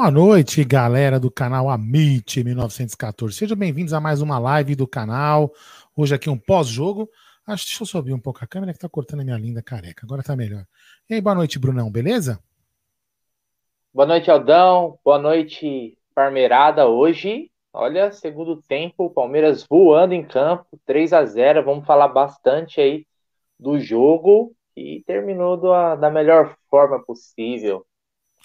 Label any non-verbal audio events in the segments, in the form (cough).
Boa noite, galera do canal Amit 1914. Sejam bem-vindos a mais uma live do canal. Hoje aqui um pós-jogo. Acho, deixa eu subir um pouco a câmera que tá cortando a minha linda careca. Agora tá melhor. E aí, boa noite, Brunão, beleza? Boa noite, Aldão. Boa noite, Parmeirada. Hoje, olha, segundo tempo, Palmeiras voando em campo, 3 a 0 Vamos falar bastante aí do jogo e terminou da, da melhor forma possível.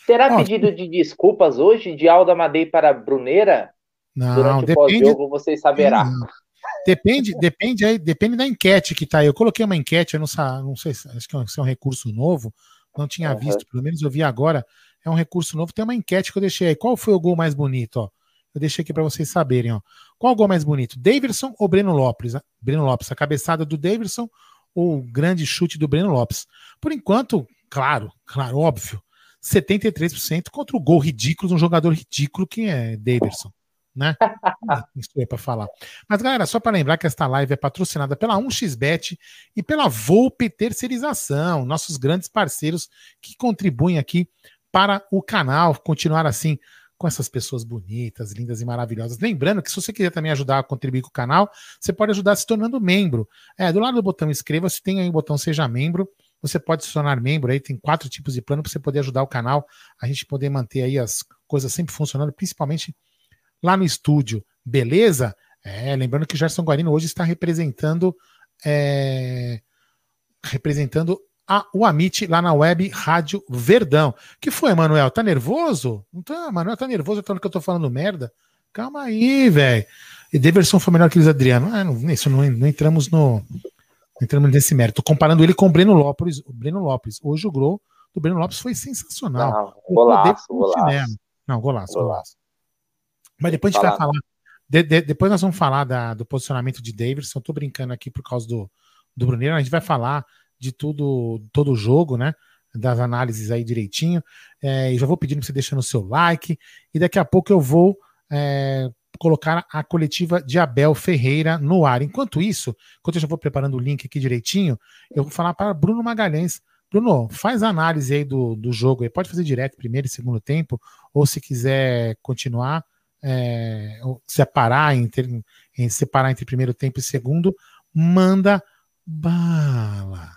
Terá oh, pedido de desculpas hoje de Alda Madei para Bruneira? Não, Durante o pós-jogo, vocês saberá. Depende, depende aí, depende da enquete que tá aí. Eu coloquei uma enquete, eu não, não sei, acho que é um recurso novo, não tinha uhum. visto, pelo menos eu vi agora. É um recurso novo, tem uma enquete que eu deixei aí. Qual foi o gol mais bonito, ó? Eu deixei aqui para vocês saberem, ó. Qual o gol mais bonito? Davidson ou Breno Lopes? Breno Lopes, a cabeçada do Davidson ou o grande chute do Breno Lopes? Por enquanto, claro, claro, óbvio. 73% contra o gol ridículo de um jogador ridículo que é Davidson. Né? (laughs) Isso é para falar. Mas, galera, só para lembrar que esta live é patrocinada pela 1xBet e pela Volpe Terceirização, nossos grandes parceiros que contribuem aqui para o canal continuar assim com essas pessoas bonitas, lindas e maravilhosas. Lembrando que se você quiser também ajudar a contribuir com o canal, você pode ajudar se tornando membro. É, do lado do botão inscreva-se, tem aí o botão seja membro. Você pode se tornar membro aí, tem quatro tipos de plano para você poder ajudar o canal, a gente poder manter aí as coisas sempre funcionando, principalmente lá no estúdio, beleza? É, lembrando que o Gerson Guarino hoje está representando é, representando a, o Amit lá na web Rádio Verdão. que foi, Manuel? Tá nervoso? Não tá, Manuel tá nervoso falando que eu tô falando merda? Calma aí, velho. E Deverson foi melhor que o Adriano. Ah, não, isso não, não entramos no, entrando nesse mérito, comparando ele com o Breno Lopes. O Breno Lopes, hoje o gol do Breno Lopes foi sensacional. Não, golaço, golaço. Não, golaço, golaço, golaço. Mas depois a gente vai falar. De, de, depois nós vamos falar da, do posicionamento de Davidson. Estou brincando aqui por causa do, do Bruneiro. A gente vai falar de tudo, todo o jogo, né? Das análises aí direitinho. É, e já vou pedindo para você deixar o seu like. E daqui a pouco eu vou é, colocar a coletiva de Abel Ferreira no ar. Enquanto isso, enquanto eu já vou preparando o link aqui direitinho, eu vou falar para Bruno Magalhães. Bruno, faz a análise aí do, do jogo aí. Pode fazer direto primeiro e segundo tempo, ou se quiser continuar, é, separar, entre, separar entre primeiro tempo e segundo, manda bala.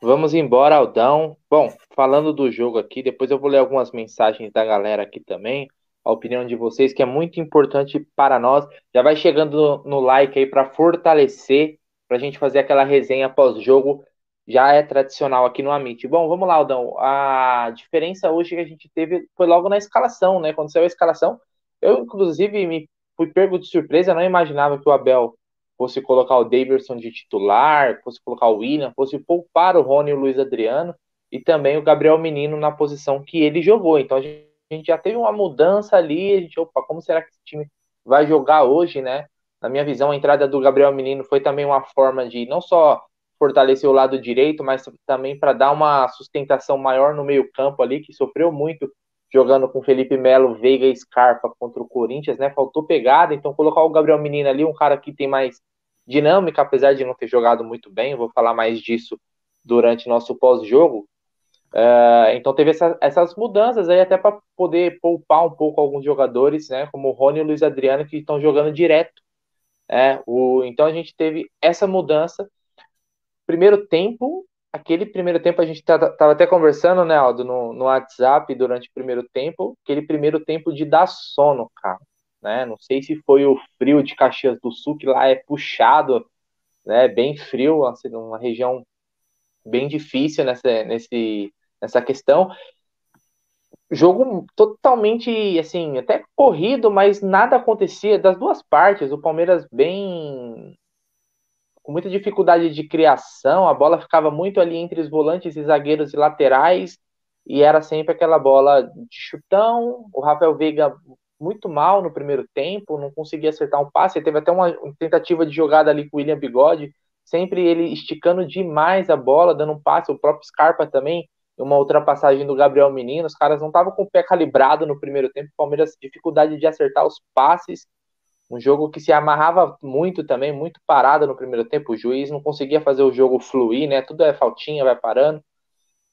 Vamos embora, Aldão. Bom, falando do jogo aqui, depois eu vou ler algumas mensagens da galera aqui também. A opinião de vocês, que é muito importante para nós. Já vai chegando no, like aí para fortalecer, para a gente fazer aquela resenha pós-jogo. Já é tradicional aqui no Amit. Bom, vamos lá, Aldão. A diferença hoje que a gente teve foi logo na escalação, né? Quando saiu a escalação, eu, inclusive, me fui pego de surpresa, não imaginava que o Abel fosse colocar o Davidson de titular, fosse colocar o William, fosse poupar o Rony e o Luiz Adriano, e também o Gabriel Menino na posição que ele jogou. Então a gente, a gente já teve uma mudança ali, a gente, opa, como será que esse time vai jogar hoje, né? Na minha visão, a entrada do Gabriel Menino foi também uma forma de não só fortalecer o lado direito, mas também para dar uma sustentação maior no meio-campo ali, que sofreu muito jogando com Felipe Melo, Veiga e Scarpa contra o Corinthians, né? Faltou pegada, então colocar o Gabriel Menino ali, um cara que tem mais dinâmica, apesar de não ter jogado muito bem, vou falar mais disso durante nosso pós-jogo. Uh, então teve essa, essas mudanças aí até para poder poupar um pouco alguns jogadores, né? Como o Rony e o Luiz Adriano, que estão jogando direto. É, o, então a gente teve essa mudança. Primeiro tempo, aquele primeiro tempo a gente estava até conversando, né, Aldo, no, no WhatsApp durante o primeiro tempo, aquele primeiro tempo de dar sono, cara. Né? Não sei se foi o frio de Caxias do Sul, que lá é puxado, né? Bem frio, assim, uma região bem difícil nessa, nesse, nessa questão. Jogo totalmente, assim, até corrido, mas nada acontecia das duas partes. O Palmeiras bem com muita dificuldade de criação, a bola ficava muito ali entre os volantes e zagueiros e laterais, e era sempre aquela bola de chutão. O Rafael Veiga muito mal no primeiro tempo, não conseguia acertar um passe, teve até uma tentativa de jogada ali com o William Bigode, sempre ele esticando demais a bola, dando um passe, o próprio Scarpa também, uma ultrapassagem do Gabriel Menino, os caras não estavam com o pé calibrado no primeiro tempo, o Palmeiras dificuldade de acertar os passes, um jogo que se amarrava muito também, muito parado no primeiro tempo. O juiz não conseguia fazer o jogo fluir, né? Tudo é faltinha, vai parando.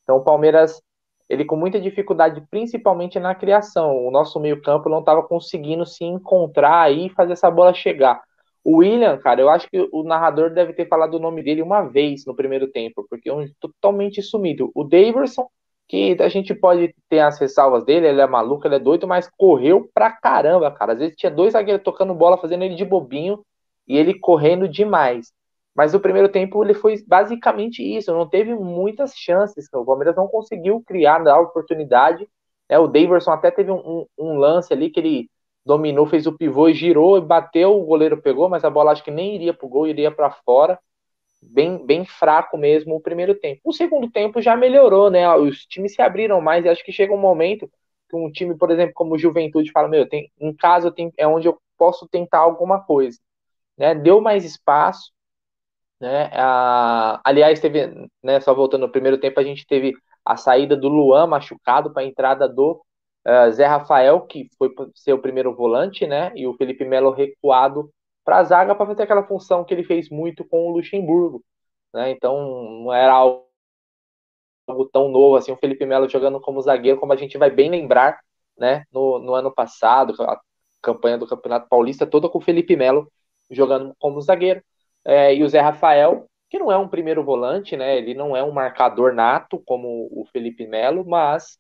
Então o Palmeiras, ele com muita dificuldade, principalmente na criação. O nosso meio-campo não estava conseguindo se encontrar e fazer essa bola chegar. O William, cara, eu acho que o narrador deve ter falado o nome dele uma vez no primeiro tempo, porque é um totalmente sumido. O Daverson que a gente pode ter as ressalvas dele, ele é maluco, ele é doido, mas correu pra caramba, cara. Às vezes tinha dois zagueiros tocando bola, fazendo ele de bobinho, e ele correndo demais. Mas no primeiro tempo ele foi basicamente isso, não teve muitas chances. O Palmeiras não conseguiu criar, dar oportunidade. É, o Daverson até teve um, um, um, lance ali que ele dominou, fez o pivô e girou e bateu, o goleiro pegou, mas a bola acho que nem iria pro gol, iria para fora bem, bem fraco mesmo o primeiro tempo. O segundo tempo já melhorou, né? Os times se abriram mais e acho que chega um momento que um time, por exemplo, como o Juventude fala, meu, tem, em casa tem, é onde eu posso tentar alguma coisa. Né? Deu mais espaço, né? A, aliás, teve, né, só voltando no primeiro tempo, a gente teve a saída do Luan machucado para a entrada do uh, Zé Rafael, que foi ser o primeiro volante, né? E o Felipe Melo recuado para a zaga para fazer aquela função que ele fez muito com o Luxemburgo. Né? Então não era algo tão novo assim, o Felipe Melo jogando como zagueiro, como a gente vai bem lembrar né? no, no ano passado, a campanha do Campeonato Paulista toda com o Felipe Melo jogando como zagueiro. É, e o Zé Rafael, que não é um primeiro volante, né? Ele não é um marcador nato como o Felipe Melo, mas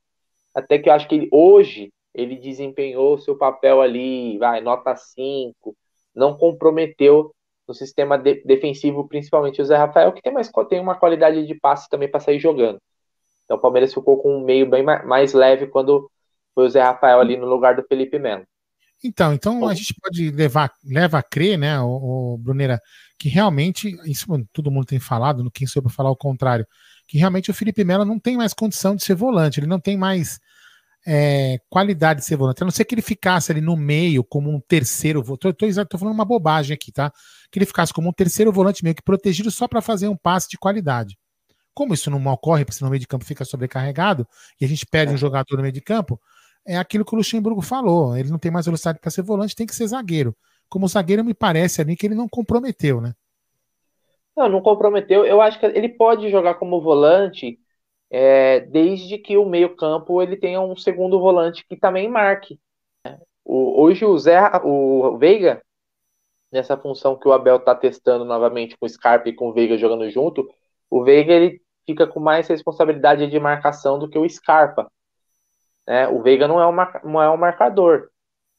até que eu acho que ele, hoje ele desempenhou seu papel ali, vai, nota 5, não comprometeu no sistema de, defensivo, principalmente o Zé Rafael, que tem, mais, tem uma qualidade de passe também para sair jogando. Então o Palmeiras ficou com um meio bem mais leve quando foi o Zé Rafael ali no lugar do Felipe Melo. Então, então a gente pode levar, leva a crer, né, o, o Brunera, que realmente, isso todo mundo tem falado, no quem soube falar o contrário, que realmente o Felipe Melo não tem mais condição de ser volante, ele não tem mais é, qualidade de ser volante, a não ser que ele ficasse ali no meio como um terceiro volante. Estou falando uma bobagem aqui, tá? Que ele ficasse como um terceiro volante meio que protegido só para fazer um passe de qualidade. Como isso não ocorre, porque no meio de campo fica sobrecarregado e a gente perde é. um jogador no meio de campo, é aquilo que o Luxemburgo falou. Ele não tem mais velocidade para ser volante, tem que ser zagueiro. Como zagueiro, me parece ali que ele não comprometeu, né? Não, não comprometeu. Eu acho que ele pode jogar como volante é, desde que o meio-campo ele tenha um segundo volante que também marque. O, hoje o Zé, o Veiga, nessa função que o Abel está testando novamente com o Scarpa e com o Veiga jogando junto, o Veiga ele fica com mais responsabilidade de marcação do que o Scarpa. Né? O Veiga não é, um, não é um marcador.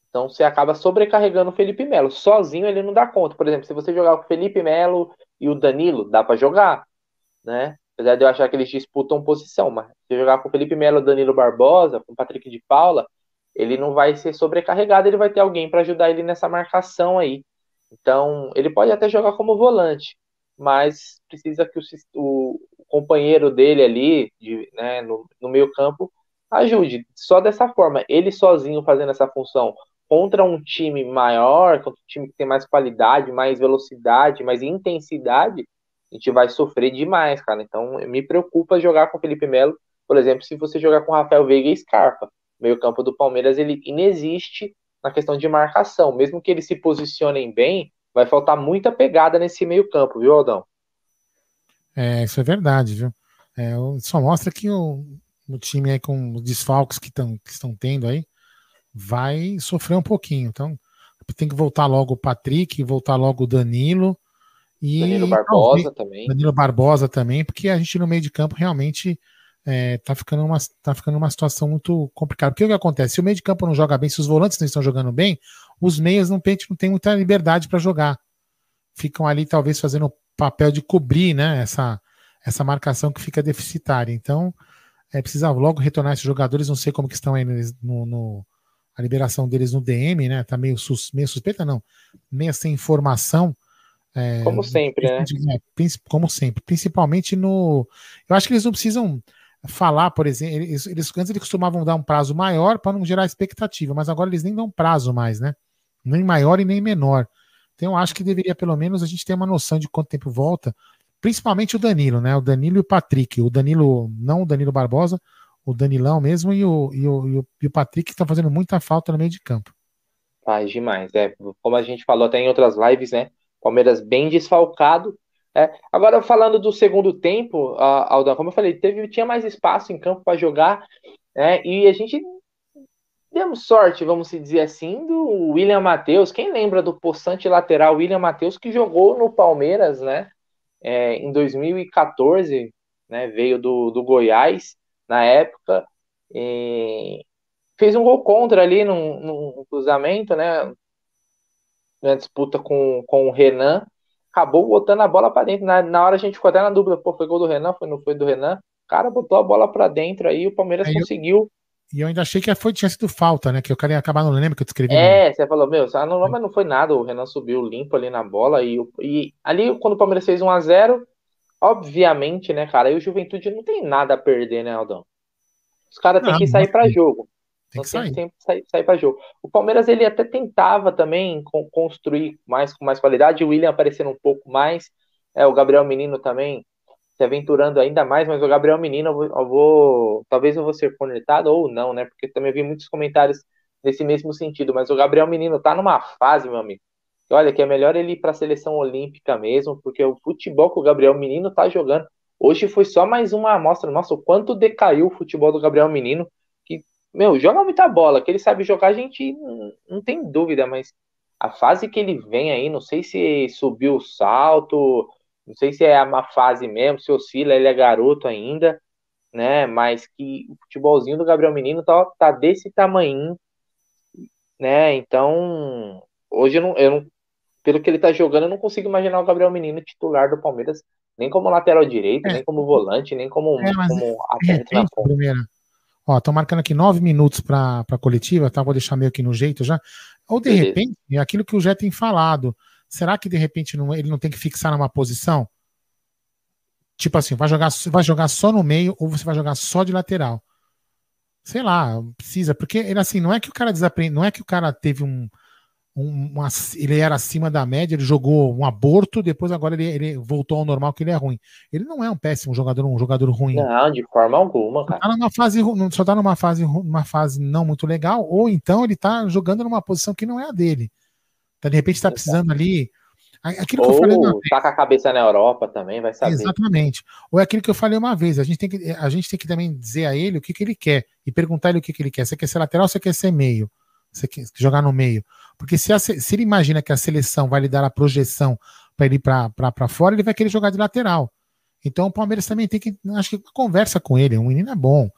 Então você acaba sobrecarregando o Felipe Melo. Sozinho ele não dá conta. Por exemplo, se você jogar o Felipe Melo e o Danilo, dá para jogar, né? Apesar de eu achar que eles disputam posição, mas se jogar com o Felipe Melo, Danilo Barbosa, com o Patrick de Paula, ele não vai ser sobrecarregado, ele vai ter alguém para ajudar ele nessa marcação aí. Então, ele pode até jogar como volante, mas precisa que o, o companheiro dele ali, de, né, no, no meio campo, ajude. Só dessa forma, ele sozinho fazendo essa função contra um time maior, contra um time que tem mais qualidade, mais velocidade, mais intensidade, a gente vai sofrer demais, cara. Então, me preocupa jogar com o Felipe Melo, por exemplo, se você jogar com Rafael Veiga e Scarpa. Meio campo do Palmeiras, ele inexiste na questão de marcação. Mesmo que eles se posicionem bem, vai faltar muita pegada nesse meio campo, viu, Aldão? É, isso é verdade, viu? É, só mostra que o, o time aí com os desfalques que, tão, que estão tendo aí vai sofrer um pouquinho. Então, tem que voltar logo o Patrick, voltar logo o Danilo. E Danilo Barbosa também. Danilo Barbosa também, porque a gente no meio de campo realmente é, tá, ficando uma, tá ficando uma situação muito complicada. Porque o que acontece? Se o meio de campo não joga bem, se os volantes não estão jogando bem, os meias não, não tem muita liberdade para jogar. Ficam ali, talvez, fazendo o papel de cobrir né, essa, essa marcação que fica deficitária. Então, é, precisa logo retornar esses jogadores. Não sei como que estão aí no, no a liberação deles no DM, né? Tá meio, sus, meio suspeita, não. Meio sem informação. É, como sempre, né? como sempre. Principalmente no. Eu acho que eles não precisam falar, por exemplo, eles, eles antes eles costumavam dar um prazo maior para não gerar expectativa, mas agora eles nem dão prazo mais, né? Nem maior e nem menor. Então eu acho que deveria pelo menos a gente ter uma noção de quanto tempo volta, principalmente o Danilo, né? O Danilo e o Patrick. O Danilo, não o Danilo Barbosa, o Danilão mesmo e o, e o, e o, e o Patrick estão fazendo muita falta no meio de campo. Faz demais, é. Como a gente falou até em outras lives, né? Palmeiras bem desfalcado, é, agora, falando do segundo tempo, Aldão, como eu falei, teve, tinha mais espaço em campo para jogar, né, e a gente demos sorte, vamos dizer assim, do William Matheus. Quem lembra do possante lateral William Matheus, que jogou no Palmeiras né, é, em 2014, né, veio do, do Goiás na época, fez um gol contra ali no, no cruzamento, né, na disputa com, com o Renan acabou botando a bola para dentro. Na, na hora a gente ficou até na dúvida, pô, foi gol do Renan, foi, não foi do Renan. O cara botou a bola para dentro aí, o Palmeiras aí conseguiu. Eu, e eu ainda achei que foi, tinha sido falta, né? Que o cara ia acabar, não lembro que eu escrevi. É, no... você falou, meu, não, mas não foi nada, o Renan subiu limpo ali na bola e, e ali quando o Palmeiras fez 1 a 0 obviamente, né, cara, aí o Juventude não tem nada a perder, né, Aldão? Os caras têm que sair para jogo. Tem que sair. Tem que sair, sair para jogo. O Palmeiras ele até tentava também construir mais com mais qualidade. O William aparecendo um pouco mais. É, o Gabriel Menino também se aventurando ainda mais, mas o Gabriel Menino eu vou, eu vou talvez eu vou ser conectado ou não, né? Porque também vi muitos comentários nesse mesmo sentido. Mas o Gabriel Menino tá numa fase, meu amigo. olha, que é melhor ele ir para a seleção olímpica mesmo, porque o futebol que o Gabriel Menino tá jogando hoje foi só mais uma amostra. Nossa, o quanto decaiu o futebol do Gabriel Menino meu, joga muita bola, que ele sabe jogar, a gente não, não tem dúvida, mas a fase que ele vem aí, não sei se subiu o salto, não sei se é uma fase mesmo, se oscila, ele é garoto ainda, né? Mas que o futebolzinho do Gabriel Menino tá, tá desse tamanho, né? Então, hoje eu não, eu não, pelo que ele tá jogando, eu não consigo imaginar o Gabriel Menino titular do Palmeiras, nem como lateral direito, é. nem como volante, nem como, é, como atacante na ponta. Ó, estão marcando aqui nove minutos para a coletiva, tá? Vou deixar meio aqui no jeito já. Ou de repente, é aquilo que o Jé tem falado. Será que de repente não, ele não tem que fixar numa posição? Tipo assim, vai jogar, vai jogar só no meio ou você vai jogar só de lateral? Sei lá, precisa, porque ele assim, não é que o cara desaprende, não é que o cara teve um, um, uma, ele era acima da média, ele jogou um aborto, depois agora ele, ele, voltou ao normal, que ele é ruim. Ele não é um péssimo jogador, um jogador ruim. Não, de forma alguma, cara. Só tá numa fase, só tá numa fase, numa fase não muito legal, ou então ele tá jogando numa posição que não é a dele. Tá, de repente tá precisando ali. Aquilo ou que eu falei uma tá com a cabeça na Europa também, vai saber. Exatamente. Ou é aquilo que eu falei uma vez. A gente tem que, a gente tem que também dizer a ele o que, que ele quer e perguntar ele o que, que ele quer. Você quer ser lateral ou você quer ser meio? Você quer jogar no meio? Porque se, a, se ele imagina que a seleção vai lhe dar a projeção para ele ir para fora, ele vai querer jogar de lateral. Então o Palmeiras também tem que, acho que conversa com ele, o menino é bom,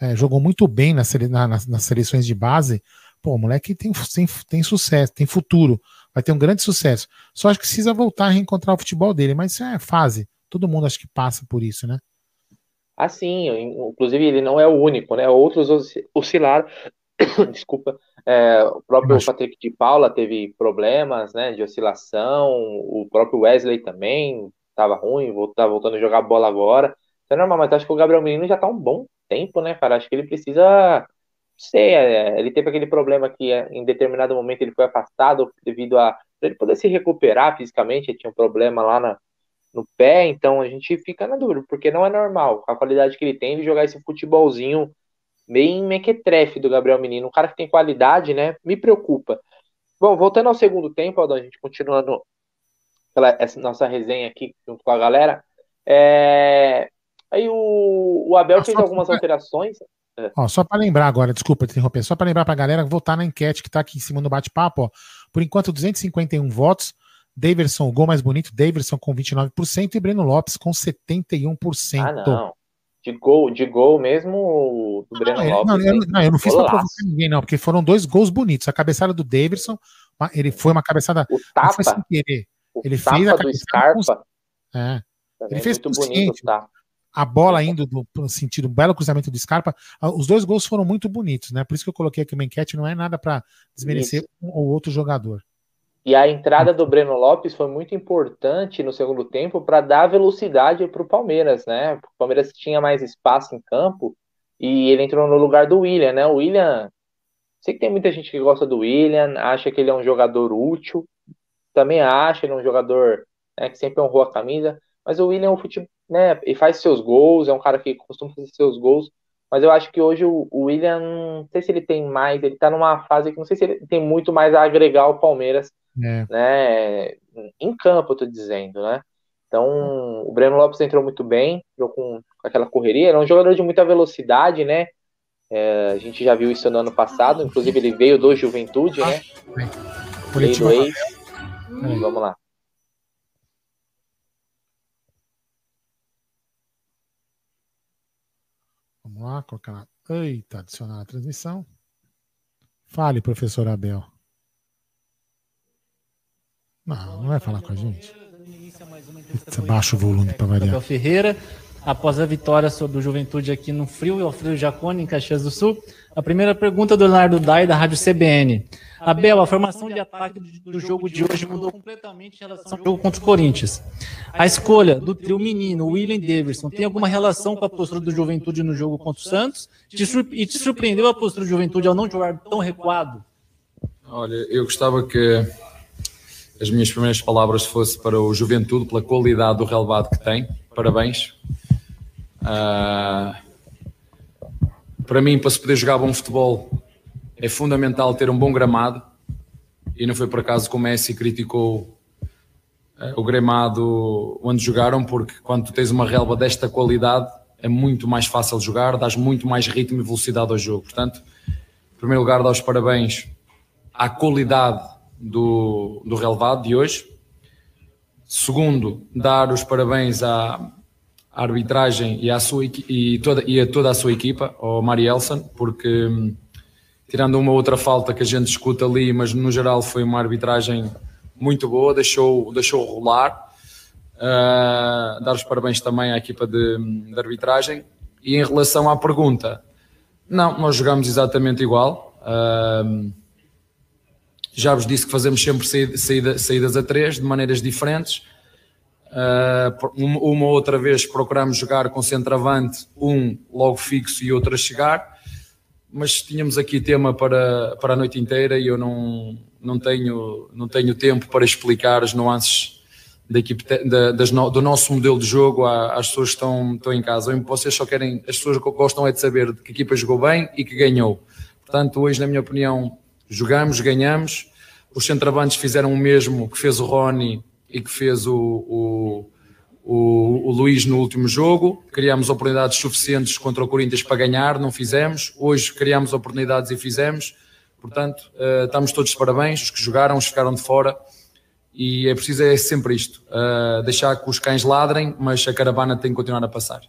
é, jogou muito bem nas, nas, nas, seleções de base, pô, o moleque tem, tem, tem sucesso, tem futuro, vai ter um grande sucesso. Só acho que precisa voltar a reencontrar o futebol dele, mas isso é fase, todo mundo acho que passa por isso, né? Assim, inclusive ele não é o único, né? Outros oscilaram. (coughs) Desculpa, é, o próprio Patrick de Paula teve problemas, né, de oscilação. O próprio Wesley também estava ruim, tá voltando a jogar bola agora. Isso é normal, mas acho que o Gabriel Menino já está um bom tempo, né, cara? Acho que ele precisa sei, é, ele teve aquele problema que é, em determinado momento ele foi afastado devido a ele poder se recuperar fisicamente, ele tinha um problema lá na, no pé, então a gente fica na dúvida, porque não é normal, com a qualidade que ele tem, de jogar esse futebolzinho bem mequetrefe do Gabriel Menino, um cara que tem qualidade, né, me preocupa. Bom, voltando ao segundo tempo, Aldão, a gente continuando pela, essa nossa resenha aqui junto com a galera, é... aí o, o Abel fez algumas alterações, é. Ó, só para lembrar agora, desculpa te interromper, só para lembrar para a galera votar na enquete que está aqui em cima do bate-papo, por enquanto 251 votos, Daverson, o gol mais bonito, Daverson com 29% e Breno Lopes com 71%. Ah, não. De gol, de gol mesmo do Breno não, Lopes. Não, eu, não, eu não fiz para provocar ninguém, não, porque foram dois gols bonitos. A cabeçada do Daverson, ele foi uma cabeçada. O tapa, foi sem querer. Ele fez a do Scarpa. Com, é. Ele fez muito bonito, tá? a bola indo no sentido, um belo cruzamento do Scarpa. Os dois gols foram muito bonitos, né? Por isso que eu coloquei aqui uma enquete, não é nada para desmerecer isso. um ou outro jogador. E a entrada do Breno Lopes foi muito importante no segundo tempo para dar velocidade para o Palmeiras, né? O Palmeiras tinha mais espaço em campo e ele entrou no lugar do William, né? O William, sei que tem muita gente que gosta do William, acha que ele é um jogador útil, também acha ele é um jogador né, que sempre honrou a camisa, mas o William, o futebol, né, e faz seus gols, é um cara que costuma fazer seus gols, mas eu acho que hoje o, William, não sei se ele tem mais, ele tá numa fase que não sei se ele tem muito mais a agregar ao Palmeiras, é. né, em campo, eu tô dizendo, né, então o Breno Lopes entrou muito bem, entrou com, aquela correria, era um jogador de muita velocidade, né, é, a gente já viu isso no ano passado, inclusive ele veio do Juventude, né, veio ex, vamos lá. Vamos lá, colocar na. Eita, adicionar a transmissão. Fale, professor Abel. Não, não vai falar com a gente. baixa o volume para variar. Abel Ferreira, após a vitória sobre o Juventude aqui no Frio, Alfredo Jacone, em Caxias do Sul. A primeira pergunta do Leonardo Dai, da Rádio CBN. Abel, a formação de ataque do jogo de hoje mudou completamente em relação ao jogo contra o Corinthians. A escolha do trio menino, William Davidson, tem alguma relação com a postura do Juventude no jogo contra o Santos? e te surpreendeu a postura do Juventude ao não jogar tão recuado? Olha, eu gostava que as minhas primeiras palavras fossem para o Juventude, pela qualidade do relevado que tem. Parabéns. Uh, para mim, para se poder jogar bom futebol, é fundamental ter um bom gramado. E não foi por acaso que o Messi criticou uh, o gramado onde jogaram, porque quando tens uma relva desta qualidade, é muito mais fácil jogar, dás muito mais ritmo e velocidade ao jogo. Portanto, em primeiro lugar, dar os parabéns à qualidade do, do relevado de hoje. Segundo, dar os parabéns à, arbitragem e, à sua, e, toda, e a toda a sua equipa, ao Marielson, porque hum, tirando uma outra falta que a gente escuta ali, mas no geral foi uma arbitragem muito boa, deixou, deixou rolar. Uh, dar os parabéns também à equipa de, de, arbitragem. E em relação à pergunta, não, nós jogamos exatamente igual. Uh, já vos disse que fazemos sempre saída, saídas a três, de maneiras diferentes. Uh, uma, outra vez procuramos jogar com centroavante, um logo fixo e outro a chegar, mas tínhamos aqui tema para, para a noite inteira e eu não, não, tenho, não tenho tempo para explicar as nuances da equipe, da, das, do nosso modelo de jogo às pessoas que estão, estão em casa. Vocês só querem, as pessoas gostam é de saber que a equipa jogou bem e que ganhou. Portanto, hoje, na minha opinião, jogamos, ganhamos. Os centroavantes fizeram o mesmo que fez o Rony e que fez o, o, o, o Luís no último jogo. Criámos oportunidades suficientes contra o Corinthians para ganhar, não fizemos. Hoje criámos oportunidades e fizemos. Portanto, uh, estamos todos de parabéns. Os que jogaram, os que ficaram de fora. E é preciso é sempre isto: uh, deixar que os cães ladrem, mas a caravana tem que continuar a passar.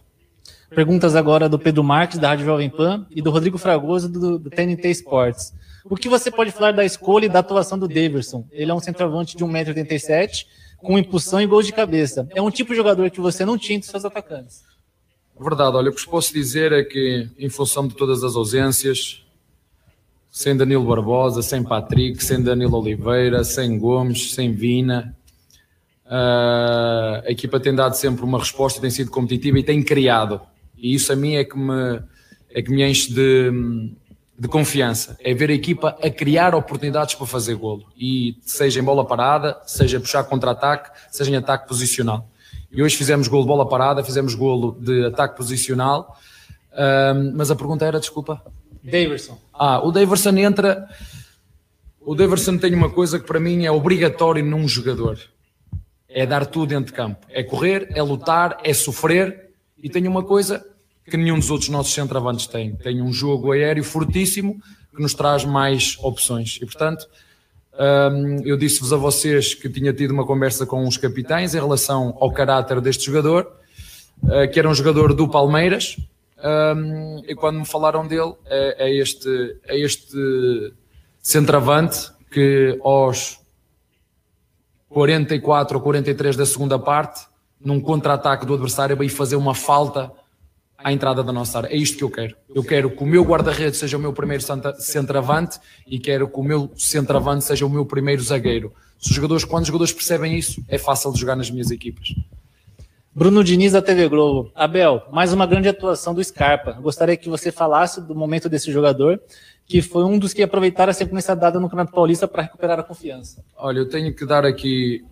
Perguntas agora do Pedro Marques, da Rádio Jovem Pan, e do Rodrigo Fragoso, do, do TNT Sports. O que você pode falar da escolha e da atuação do Davidson? Ele é um centroavante de 1,87m, com impulsão e gols de cabeça. É um tipo de jogador que você não tinha entre seus atacantes. Verdade, olha, o que posso dizer é que, em função de todas as ausências, sem Danilo Barbosa, sem Patrick, sem Danilo Oliveira, sem Gomes, sem Vina, uh, a equipa tem dado sempre uma resposta, tem sido competitiva e tem criado. E isso a mim é que me, é que me enche de, de confiança. É ver a equipa a criar oportunidades para fazer golo. E seja em bola parada, seja puxar contra-ataque, seja em ataque posicional. E hoje fizemos golo de bola parada, fizemos golo de ataque posicional. Um, mas a pergunta era, desculpa. Daverson. Ah, o Daverson entra. O Daverson tem uma coisa que para mim é obrigatório num jogador: é dar tudo dentro de campo. É correr, é lutar, é sofrer. E tem uma coisa que nenhum dos outros nossos centroavantes tem: tem um jogo aéreo fortíssimo que nos traz mais opções. E portanto, um, eu disse-vos a vocês que tinha tido uma conversa com os capitães em relação ao caráter deste jogador, uh, que era um jogador do Palmeiras, um, e quando me falaram dele, é, é, este, é este centroavante que aos 44 ou 43 da segunda parte, num contra-ataque do adversário, veio fazer uma falta à entrada da nossa área. É isto que eu quero. Eu quero que o meu guarda-redes seja o meu primeiro centroavante e quero que o meu centroavante seja o meu primeiro zagueiro. Se os jogadores, quando os jogadores percebem isso, é fácil de jogar nas minhas equipas. Bruno Diniz da TV Globo. Abel, mais uma grande atuação do Scarpa. Gostaria que você falasse do momento desse jogador, que foi um dos que aproveitaram a sequência dada no Campeonato Paulista para recuperar a confiança. Olha, eu tenho que dar aqui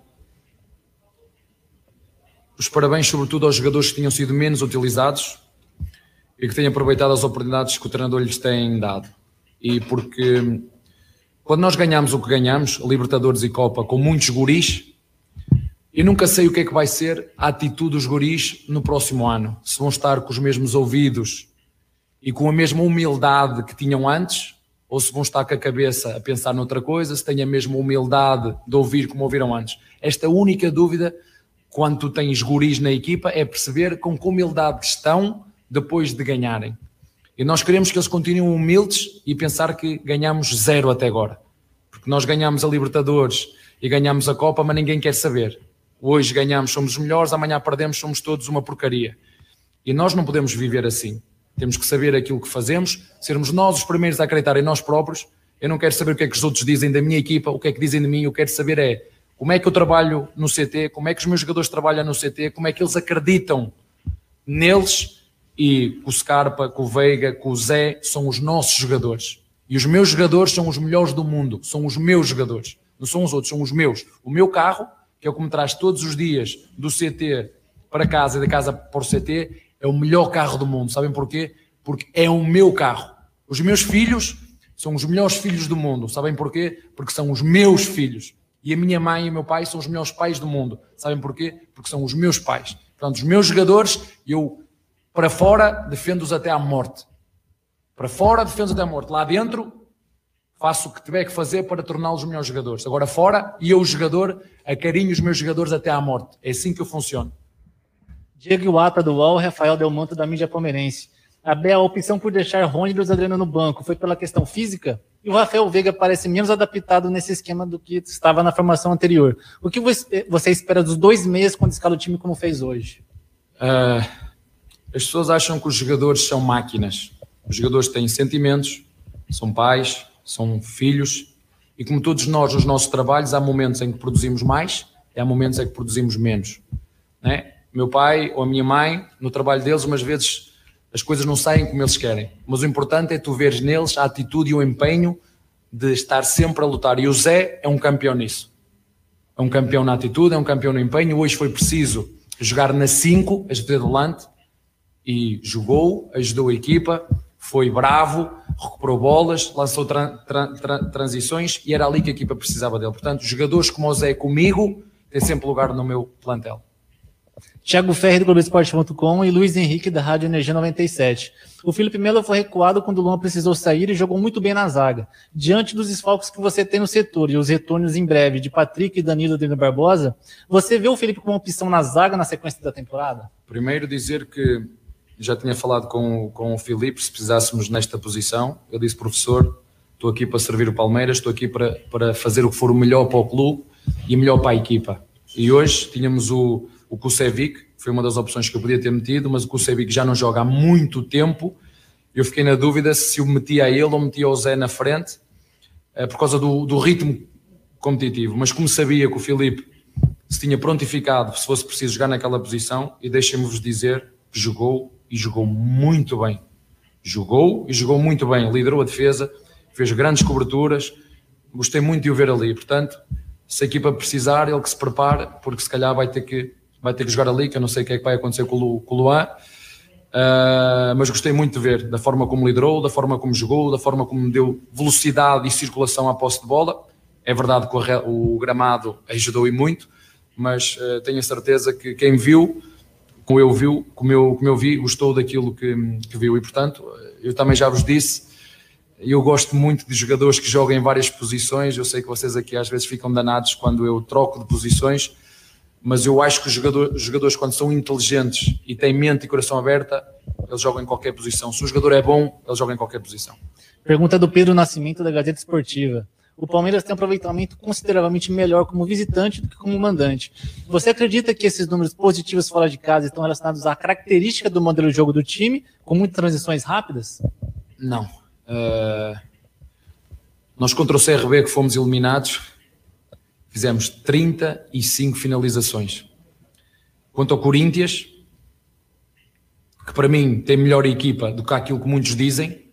os parabéns, sobretudo aos jogadores que tinham sido menos utilizados, e que têm aproveitado as oportunidades que o treinador lhes tem dado. E porque quando nós ganhamos o que ganhamos, Libertadores e Copa, com muitos guris, eu nunca sei o que é que vai ser a atitude dos guris no próximo ano. Se vão estar com os mesmos ouvidos e com a mesma humildade que tinham antes, ou se vão estar com a cabeça a pensar noutra coisa, se têm a mesma humildade de ouvir como ouviram antes. Esta única dúvida, quando tu tens guris na equipa, é perceber com que humildade estão depois de ganharem. E nós queremos que eles continuem humildes e pensar que ganhamos zero até agora. Porque nós ganhamos a Libertadores e ganhamos a Copa, mas ninguém quer saber. Hoje ganhamos, somos os melhores, amanhã perdemos, somos todos uma porcaria. E nós não podemos viver assim. Temos que saber aquilo que fazemos, sermos nós os primeiros a acreditar em nós próprios. Eu não quero saber o que é que os outros dizem da minha equipa, o que é que dizem de mim, eu quero saber é como é que eu trabalho no CT, como é que os meus jogadores trabalham no CT, como é que eles acreditam neles e com o Scarpa, com o Veiga, com o Zé, são os nossos jogadores. E os meus jogadores são os melhores do mundo, são os meus jogadores, não são os outros, são os meus. O meu carro, que é o que me traz todos os dias do CT para casa e da casa para o CT, é o melhor carro do mundo. Sabem porquê? Porque é o meu carro. Os meus filhos são os melhores filhos do mundo. Sabem porquê? Porque são os meus filhos. E a minha mãe e o meu pai são os melhores pais do mundo. Sabem porquê? Porque são os meus pais. Portanto, os meus jogadores, eu para fora, defendo-os até à morte. Para fora, defendo-os até à morte. Lá dentro, faço o que tiver que fazer para torná-los melhores jogadores. Agora fora, e eu, o jogador, acarinho os meus jogadores até à morte. É assim que eu funciono. Diego Iwata do UOL, Rafael Delmonte da mídia palmeirense. Abel, a opção por deixar Rony e Adriano no banco foi pela questão física? E o Rafael Veiga parece menos adaptado nesse esquema do que estava na formação anterior. O que você espera dos dois meses quando escala o time como fez hoje? Uh, as pessoas acham que os jogadores são máquinas. Os jogadores têm sentimentos, são pais, são filhos, e como todos nós nos nossos trabalhos, há momentos em que produzimos mais e há momentos em que produzimos menos. Né? Meu pai ou a minha mãe, no trabalho deles, umas vezes as coisas não saem como eles querem, mas o importante é tu veres neles a atitude e o empenho de estar sempre a lutar. E o Zé é um campeão nisso. É um campeão na atitude, é um campeão no empenho. Hoje foi preciso jogar na 5, a de delante, e jogou, ajudou a equipa, foi bravo, recuperou bolas, lançou tra tra tra transições e era ali que a equipa precisava dele. Portanto, jogadores como o Zé comigo têm sempre lugar no meu plantel. Thiago Ferri do Globoesporte.com e Luiz Henrique da Rádio Energia 97. O Felipe Melo foi recuado quando o Luan precisou sair e jogou muito bem na zaga. Diante dos desfalques que você tem no setor e os retornos em breve de Patrick e Danilo Dino Barbosa, você vê o Felipe como opção na zaga na sequência da temporada? Primeiro dizer que já tinha falado com, com o Felipe se precisássemos nesta posição. Eu disse, professor, estou aqui para servir o Palmeiras, estou aqui para, para fazer o que for o melhor para o clube e melhor para a equipa. E hoje tínhamos o o Kusevic, foi uma das opções que eu podia ter metido, mas o Kusevic já não joga há muito tempo. Eu fiquei na dúvida se o metia a ele ou metia o Zé na frente, eh, por causa do, do ritmo competitivo. Mas como sabia que o Filipe se tinha prontificado se fosse preciso jogar naquela posição, e deixem-me-vos dizer que jogou e jogou muito bem. Jogou e jogou muito bem, liderou a defesa, fez grandes coberturas, gostei muito de o ver ali. Portanto, se a equipa precisar, ele que se prepare, porque se calhar vai ter que vai ter que jogar ali, que eu não sei o que é que vai acontecer com o, com o Luan. Uh, mas gostei muito de ver da forma como liderou, da forma como jogou, da forma como deu velocidade e circulação à posse de bola. É verdade que o, o gramado ajudou e muito, mas uh, tenho a certeza que quem viu, como eu viu, como eu, como eu vi, gostou daquilo que, que viu e portanto, eu também já vos disse, eu gosto muito de jogadores que jogam em várias posições. Eu sei que vocês aqui às vezes ficam danados quando eu troco de posições, mas eu acho que os jogadores, jogadores, quando são inteligentes e têm mente e coração aberta, eles jogam em qualquer posição. Se o jogador é bom, ele joga em qualquer posição. Pergunta do Pedro Nascimento, da Gazeta Esportiva. O Palmeiras tem um aproveitamento consideravelmente melhor como visitante do que como mandante. Você acredita que esses números positivos fora de casa estão relacionados à característica do modelo de jogo do time, com muitas transições rápidas? Não. Uh... Nós contra o CRB que fomos eliminados, fizemos 35 finalizações. Quanto ao Corinthians, que para mim tem melhor equipa do que aquilo que muitos dizem,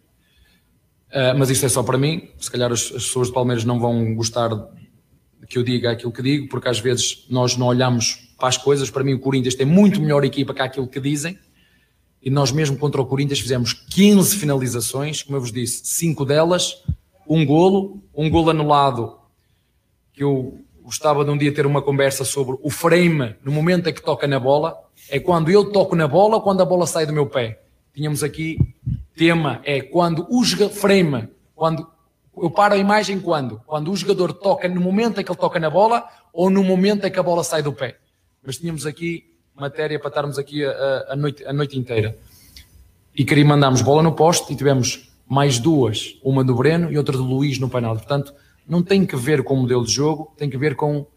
uh, mas isto é só para mim. Se calhar as, as, pessoas de Palmeiras não vão gostar que eu diga aquilo que digo, porque às vezes nós não olhamos para as coisas. Para mim, o Corinthians tem muito melhor equipa que aquilo que dizem. E nós, mesmo contra o Corinthians, fizemos 15 finalizações, como eu vos disse, 5 delas, um golo, um golo anulado, que eu gostava de um dia ter uma conversa sobre o frame no momento em que toca na bola. É quando eu toco na bola ou quando a bola sai do meu pé. Tínhamos aqui tema é quando o frame, quando eu paro a imagem quando? Quando o jogador toca no momento em que ele toca na bola ou no momento em que a bola sai do pé. Mas tínhamos aqui matéria para estarmos aqui a, a, noite, a noite inteira. E queria mandarmos bola no poste e tivemos mais duas, uma do Breno e outra do Luís no painel. Portanto, não tem que ver com o modelo de jogo, tem que ver com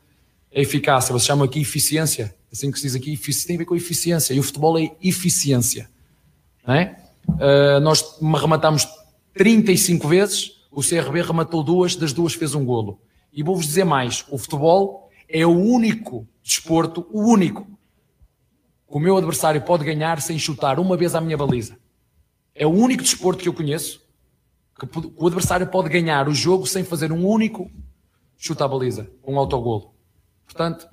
a eficácia. Você chama aqui eficiência, assim que se diz aqui, tem a ver com eficiência. E o futebol é eficiência. Não é? Uh, nós rematámos 35 vezes, o CRB rematou duas, das duas fez um golo. E vou-vos dizer mais: o futebol é o único desporto, o único, que o meu adversário pode ganhar sem chutar uma vez à minha baliza. É o único desporto que eu conheço que o adversário pode ganhar o jogo sem fazer um único chute à baliza, um autogolo. Portanto,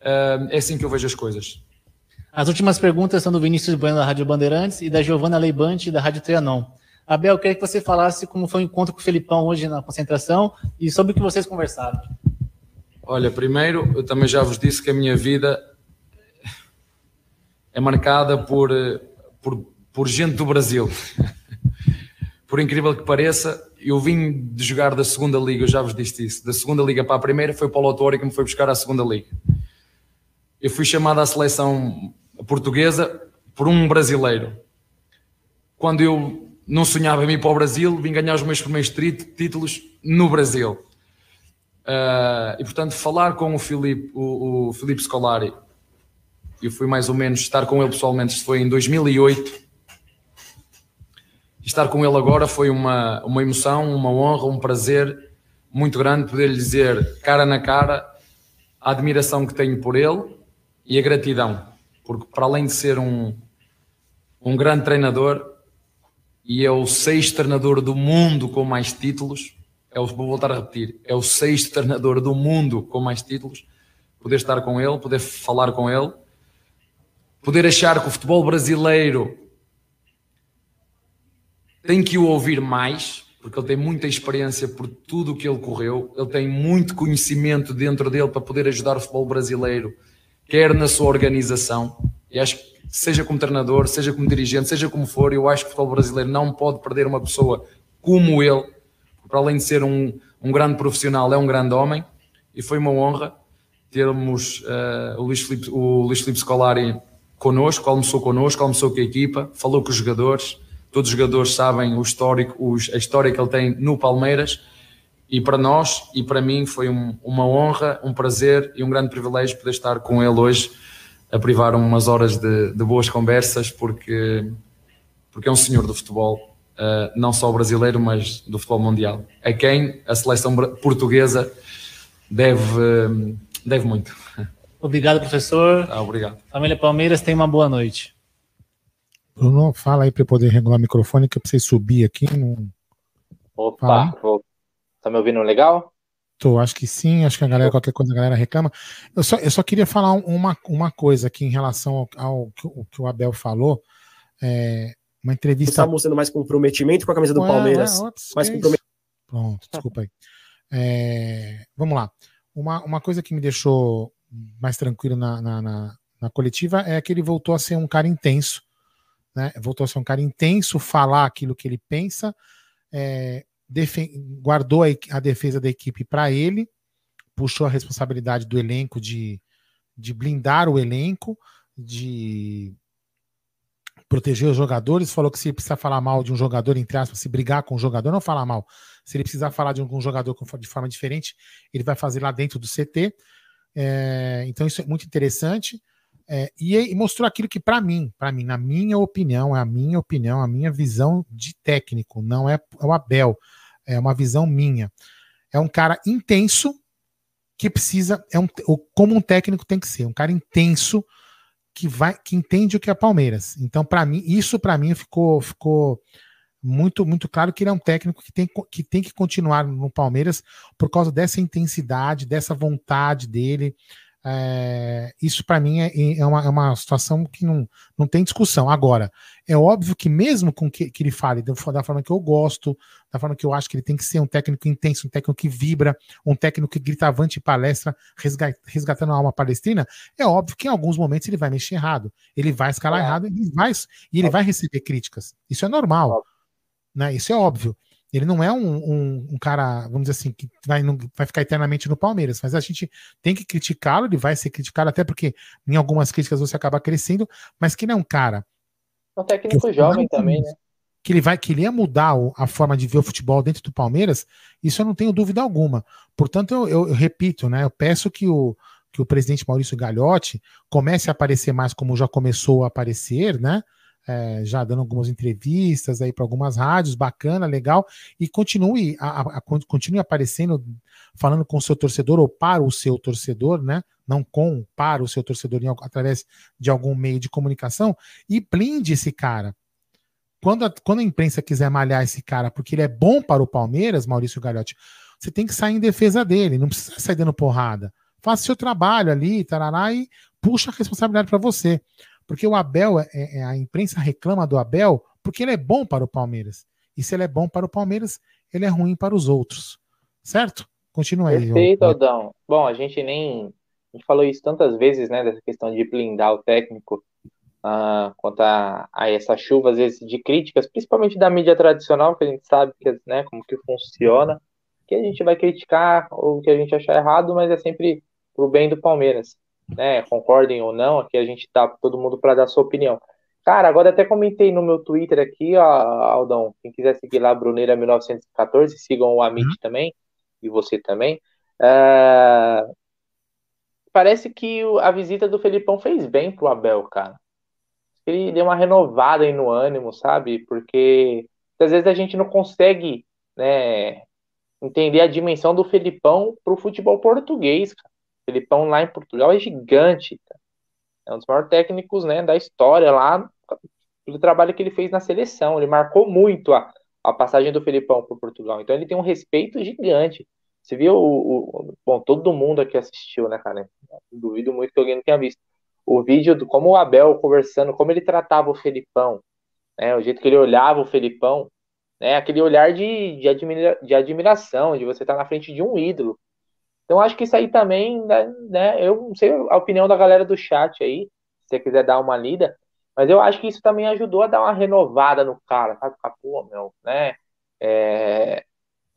eh, é assim que eu vejo as coisas. As últimas perguntas são do Vinícius Bueno da Rádio Bandeirantes e da Giovana Leibante da Rádio Trianon. Abel, eu queria que você falasse como foi o encontro com o Felipão hoje na concentração e sobre o que vocês conversaram. Olha, primeiro, eu também já vos disse que a minha vida é marcada por, por, por gente do Brasil. (laughs) por incrível que pareça, eu vim de jogar da segunda liga, eu já vos disse isso, da segunda liga para a primeira, foi Paulo Autori que me foi buscar à segunda liga. Eu fui chamado à seleção portuguesa por um brasileiro. Quando eu não sonhava em ir para o Brasil, vim ganhar os meus primeiros títulos no Brasil. Uh, e portanto, falar com o Filipe, o, o Filipe Scolari, eu fui mais ou menos estar com ele pessoalmente, foi em 2008 estar com ele agora foi uma, uma emoção, uma honra, um prazer muito grande poder lhe dizer, cara na cara, a admiração que tenho por ele e a gratidão, porque para além de ser um, um grande treinador, e é o sexto treinador do mundo com mais títulos, é o, vou voltar a repetir, é o sexto treinador do mundo com mais títulos, poder estar com ele, poder falar com ele, poder achar que o futebol brasileiro tem que o ouvir mais, porque ele tem muita experiência por tudo o que ele correu, ele tem muito conhecimento dentro dele para poder ajudar o futebol brasileiro quer na sua organização. E acho que seja como treinador, seja como dirigente, seja como for, eu acho que o futebol brasileiro não pode perder uma pessoa como ele, para além de ser um, um grande profissional, é um grande homem, e foi uma honra termos uh, o, Luís Filipe, o Scolari connosco, almoçou connosco, almoçou com a equipa, falou com os jogadores, todos os jogadores sabem o histórico, os, a história que ele tem no Palmeiras, e para nós e para mim foi um, uma honra, um prazer e um grande privilégio poder estar com ele hoje a privar umas horas de, de boas conversas, porque, porque é um senhor do futebol, uh, não só brasileiro, mas do futebol mundial, a quem a seleção portuguesa deve, deve muito. Obrigado, professor. Ah, obrigado. Família Palmeiras, tenha uma boa noite. Bruno, fala aí para eu poder regular o microfone, que eu preciso subir aqui. No... Opa, tá me ouvindo legal? Tô, acho que sim, acho que a galera, qualquer coisa a galera reclama. Eu só, eu só queria falar uma, uma coisa aqui em relação ao, ao que, o, que o Abel falou. É, uma entrevista. Você tá mostrando mais comprometimento com a camisa do Palmeiras. mais comprometimento. Pronto, desculpa aí. É, vamos lá. Uma, uma coisa que me deixou mais tranquilo na, na, na, na, coletiva é que ele voltou a ser um cara intenso, né? Voltou a ser um cara intenso, falar aquilo que ele pensa, é, guardou a, defesa da equipe para ele, puxou a responsabilidade do elenco de, de blindar o elenco, de proteger os jogadores, falou que se precisa falar mal de um jogador, entre aspas, se brigar com o jogador, não falar mal. Se ele precisar falar de algum jogador de forma diferente, ele vai fazer lá dentro do CT. É, então isso é muito interessante. É, e, e, mostrou aquilo que, para mim, para mim, na minha opinião, é a minha opinião, a minha visão de técnico, não é, é o Abel, é uma visão minha. É um cara intenso que precisa, é um, como um técnico tem que ser, um cara intenso que vai, que entende o que é Palmeiras. Então, para mim, isso para mim ficou, ficou muito, muito claro que ele é um técnico que tem, que tem que continuar no Palmeiras por causa dessa intensidade, dessa vontade dele. É, isso para mim é, é, uma, é, uma, situação que não, não tem discussão. Agora, é óbvio que mesmo com que, que ele fale da, da, forma que eu gosto, da forma que eu acho que ele tem que ser um técnico intenso, um técnico que vibra, um técnico que grita avante palestra, resgatando a alma palestrina, é óbvio que em alguns momentos ele vai mexer errado, ele vai escalar é. errado ele vai, e ele vai receber críticas. Isso é normal. Né? Isso é óbvio. Ele não é um, um, um, cara, vamos dizer assim, que vai, não, vai ficar eternamente no Palmeiras, mas a gente tem que criticá-lo, ele vai ser criticado, até porque em algumas críticas você acaba crescendo, mas que ele é um cara. É um técnico jovem também, né? Que ele, vai, que ele ia mudar a forma de ver o futebol dentro do Palmeiras, isso eu não tenho dúvida alguma. Portanto, eu, eu, eu repito, né? Eu peço que o, que o presidente Maurício Gagliotti comece a aparecer mais como já começou a aparecer, né? É, já dando algumas entrevistas aí para algumas rádios, bacana, legal, e continue, a, a, continue aparecendo, falando com o seu torcedor ou para o seu torcedor, né? Não com, para o seu torcedor em, através de algum meio de comunicação, e blinde esse cara. Quando a, quando a imprensa quiser malhar esse cara porque ele é bom para o Palmeiras, Maurício Gagliotti, você tem que sair em defesa dele, não precisa sair dando porrada. Faça seu trabalho ali, tarará, e puxa a responsabilidade para você. Porque o Abel, é, é, a imprensa reclama do Abel porque ele é bom para o Palmeiras. E se ele é bom para o Palmeiras, ele é ruim para os outros. Certo? Continua aí. Perfeito, Aldão. Bom, a gente nem. A gente falou isso tantas vezes, né? Dessa questão de blindar o técnico uh, quanto a, a essa chuva, às vezes, de críticas, principalmente da mídia tradicional, que a gente sabe que, né, como que funciona, que a gente vai criticar ou que a gente achar errado, mas é sempre pro bem do Palmeiras né? Concordem ou não, aqui a gente tá todo mundo para dar sua opinião. Cara, agora até comentei no meu Twitter aqui, ó, Aldão. Quem quiser seguir lá, Bruneira1914, sigam o Amit uhum. também, e você também. Uh, parece que a visita do Felipão fez bem pro Abel, cara. Ele deu uma renovada aí no ânimo, sabe? Porque às vezes a gente não consegue, né, entender a dimensão do Felipão pro futebol português, cara. Felipão lá em Portugal é gigante. É um dos maiores técnicos né, da história lá, do trabalho que ele fez na seleção. Ele marcou muito a, a passagem do Felipão por Portugal. Então ele tem um respeito gigante. Você viu o, o, Bom, todo mundo aqui assistiu, né, cara? Duvido muito que alguém não tenha visto. O vídeo do como o Abel conversando, como ele tratava o Felipão, né? O jeito que ele olhava o Felipão, né? Aquele olhar de, de, admira, de admiração, de você estar na frente de um ídolo. Então acho que isso aí também, né, né, eu não sei a opinião da galera do chat aí, se você quiser dar uma lida, mas eu acho que isso também ajudou a dar uma renovada no cara, sabe? Pô, meu, né? É...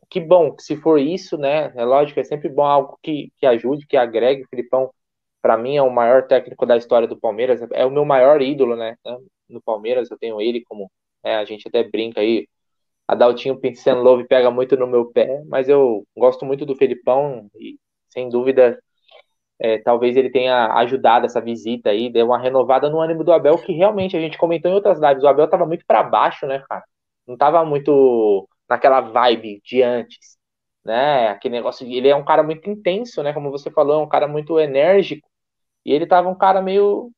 Que bom, se for isso, né? É lógico, é sempre bom algo que, que ajude, que agregue. O Filipão, para mim, é o maior técnico da história do Palmeiras, é o meu maior ídolo, né? No Palmeiras, eu tenho ele como. É, a gente até brinca aí. A Daltinho Pincel Love pega muito no meu pé, mas eu gosto muito do Felipão e, sem dúvida, é, talvez ele tenha ajudado essa visita aí, deu uma renovada no ânimo do Abel, que realmente a gente comentou em outras lives. O Abel estava muito para baixo, né, cara? Não estava muito naquela vibe de antes, né? Aquele negócio. Ele é um cara muito intenso, né? Como você falou, é um cara muito enérgico. E ele tava um cara meio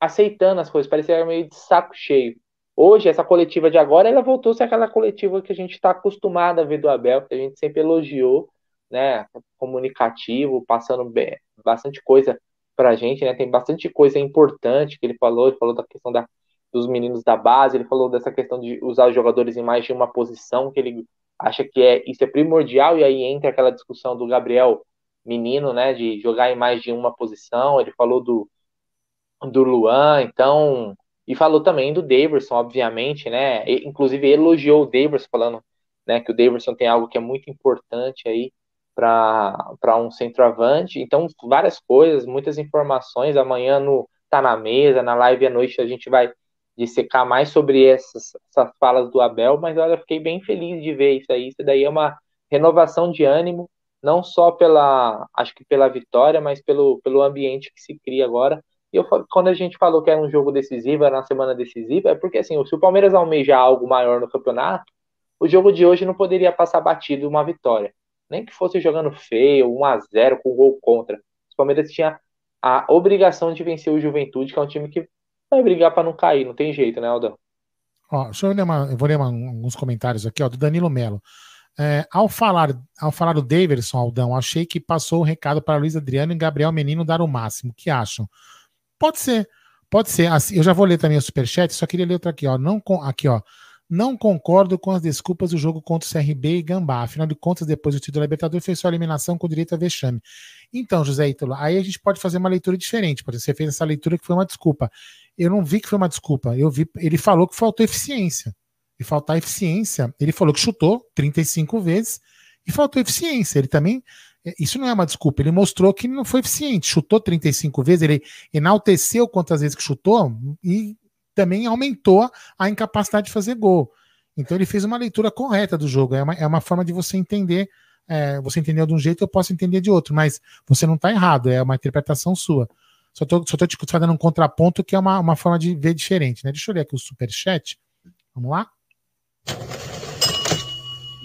aceitando as coisas, parecia meio de saco cheio. Hoje, essa coletiva de agora, ela voltou a ser aquela coletiva que a gente está acostumado a ver do Abel, que a gente sempre elogiou né, comunicativo, passando bem, bastante coisa para a gente, né? Tem bastante coisa importante que ele falou. Ele falou da questão da, dos meninos da base, ele falou dessa questão de usar os jogadores em mais de uma posição, que ele acha que é isso é primordial. E aí entra aquela discussão do Gabriel Menino, né, de jogar em mais de uma posição. Ele falou do do Luan, então e falou também do Daverson, obviamente, né? E, inclusive elogiou o Daverson falando, né, que o Daverson tem algo que é muito importante aí para um centroavante. Então, várias coisas, muitas informações. Amanhã no Tá na Mesa, na live à noite, a gente vai dissecar mais sobre essas, essas falas do Abel, mas olha, fiquei bem feliz de ver isso aí. Isso daí é uma renovação de ânimo, não só pela, acho que pela vitória, mas pelo, pelo ambiente que se cria agora. E eu, quando a gente falou que era um jogo decisivo, era uma semana decisiva, é porque assim, se o Palmeiras almeja algo maior no campeonato, o jogo de hoje não poderia passar batido uma vitória nem que fosse jogando feio, 1 a 0 com gol contra. O Palmeiras tinha a obrigação de vencer o Juventude, que é um time que vai brigar para não cair, não tem jeito, né, Aldão? Ó, deixa eu, ler uma, eu vou ler uma, alguns comentários aqui, ó, do Danilo Melo. É, ao, falar, ao falar do Davidson, Aldão, achei que passou o recado para Luiz Adriano e Gabriel Menino dar o máximo. O que acham? Pode ser, pode ser. Assim, eu já vou ler também o superchat, só queria ler outra aqui, ó. Não com, aqui, ó. Não concordo com as desculpas do jogo contra o CRB e Gambá. Afinal de contas, depois do título da Libertadores, fez sua eliminação com direito a vexame. Então, José Ítalo, aí a gente pode fazer uma leitura diferente. Por exemplo, você fez essa leitura que foi uma desculpa. Eu não vi que foi uma desculpa. Eu vi, ele falou que faltou eficiência. E faltar eficiência, ele falou que chutou 35 vezes e faltou eficiência. Ele também. É, isso não é uma desculpa. Ele mostrou que não foi eficiente. Chutou 35 vezes, ele enalteceu quantas vezes que chutou e também aumentou a incapacidade de fazer gol. Então ele fez uma leitura correta do jogo. É uma, é uma forma de você entender. É, você entendeu de um jeito, eu posso entender de outro, mas você não está errado, é uma interpretação sua. Só estou só tô te fazendo um contraponto que é uma, uma forma de ver diferente, né? Deixa eu ler aqui o superchat. Vamos lá?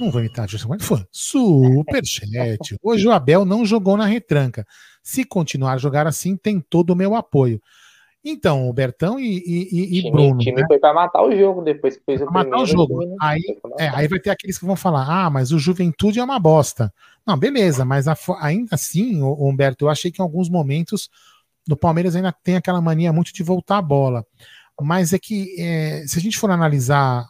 Não vou imitar, é que foi? Superchat. (laughs) Hoje o Abel não jogou na retranca. Se continuar a jogar assim, tem todo o meu apoio. Então, o Bertão e, e, e time, Bruno. O time né? foi para matar o jogo depois que fez o matar o jogo. Aí, é, aí vai ter aqueles que vão falar: ah, mas o Juventude é uma bosta. Não, beleza, mas a, ainda assim, o, Humberto, eu achei que em alguns momentos no Palmeiras ainda tem aquela mania muito de voltar a bola. Mas é que é, se a gente for analisar,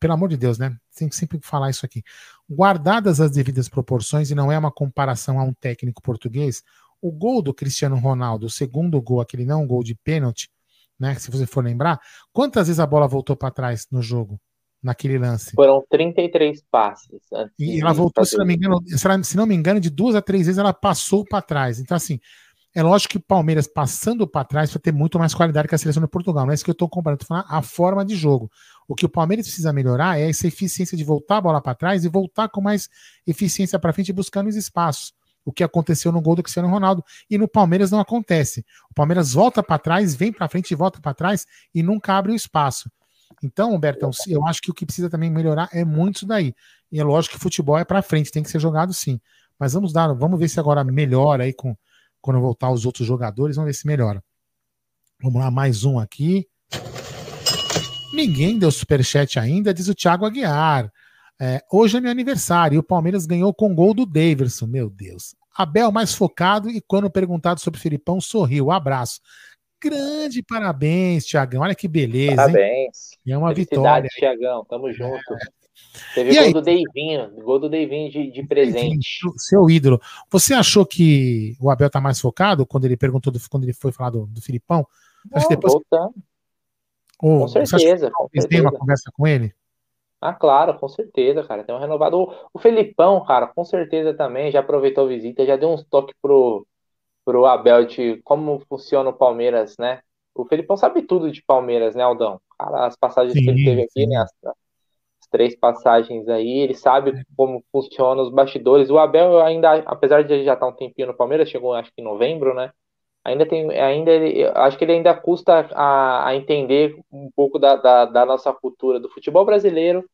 pelo amor de Deus, né? Tem que sempre falar isso aqui. Guardadas as devidas proporções, e não é uma comparação a um técnico português, o gol do Cristiano Ronaldo, o segundo gol, aquele não gol de pênalti, né? Se você for lembrar, quantas vezes a bola voltou para trás no jogo, naquele lance? Foram 33 passes. E ela voltou, se não, me engano, se não me engano, de duas a três vezes ela passou para trás. Então, assim, é lógico que o Palmeiras passando para trás vai ter muito mais qualidade que a seleção de Portugal. Não é isso que eu estou comparando, estou falando a forma de jogo. O que o Palmeiras precisa melhorar é essa eficiência de voltar a bola para trás e voltar com mais eficiência para frente, buscando os espaços o que aconteceu no gol do Cristiano Ronaldo. E no Palmeiras não acontece. O Palmeiras volta para trás, vem para frente e volta para trás e nunca abre o espaço. Então, Bertão, eu acho que o que precisa também melhorar é muito isso daí. E é lógico que futebol é para frente, tem que ser jogado sim. Mas vamos dar, vamos ver se agora melhora aí com quando voltar os outros jogadores, vamos ver se melhora. Vamos lá, mais um aqui. Ninguém deu superchat ainda, diz o Thiago Aguiar. É, hoje é meu aniversário e o Palmeiras ganhou com gol do Daverson. Meu Deus. Abel mais focado e quando perguntado sobre o Filipão, sorriu. Abraço. Grande parabéns, Tiagão. Olha que beleza. Parabéns. Hein? É uma vitória. Tiagão. Tamo junto. É, Teve e gol aí? do Deivinho, gol do Deivinho de, de presente. Seu ídolo. Você achou que o Abel tá mais focado quando ele perguntou, do, quando ele foi falar do, do Filipão? Não, Acho que depois... voltando. Ou, com certeza. Certeza. uma conversa com ele? Ah, claro, com certeza, cara. Tem um renovado. O, o Felipão, cara, com certeza também já aproveitou a visita, já deu uns toques pro, pro Abel de como funciona o Palmeiras, né? O Felipão sabe tudo de Palmeiras, né, Aldão? Cara, as passagens sim, que ele teve aqui, sim. né? As, as, três passagens aí, ele sabe é. como funciona os bastidores. O Abel ainda, apesar de ele já estar um tempinho no Palmeiras, chegou acho que em novembro, né? Ainda tem, ainda acho que ele ainda custa a, a entender um pouco da, da, da, nossa cultura do futebol brasileiro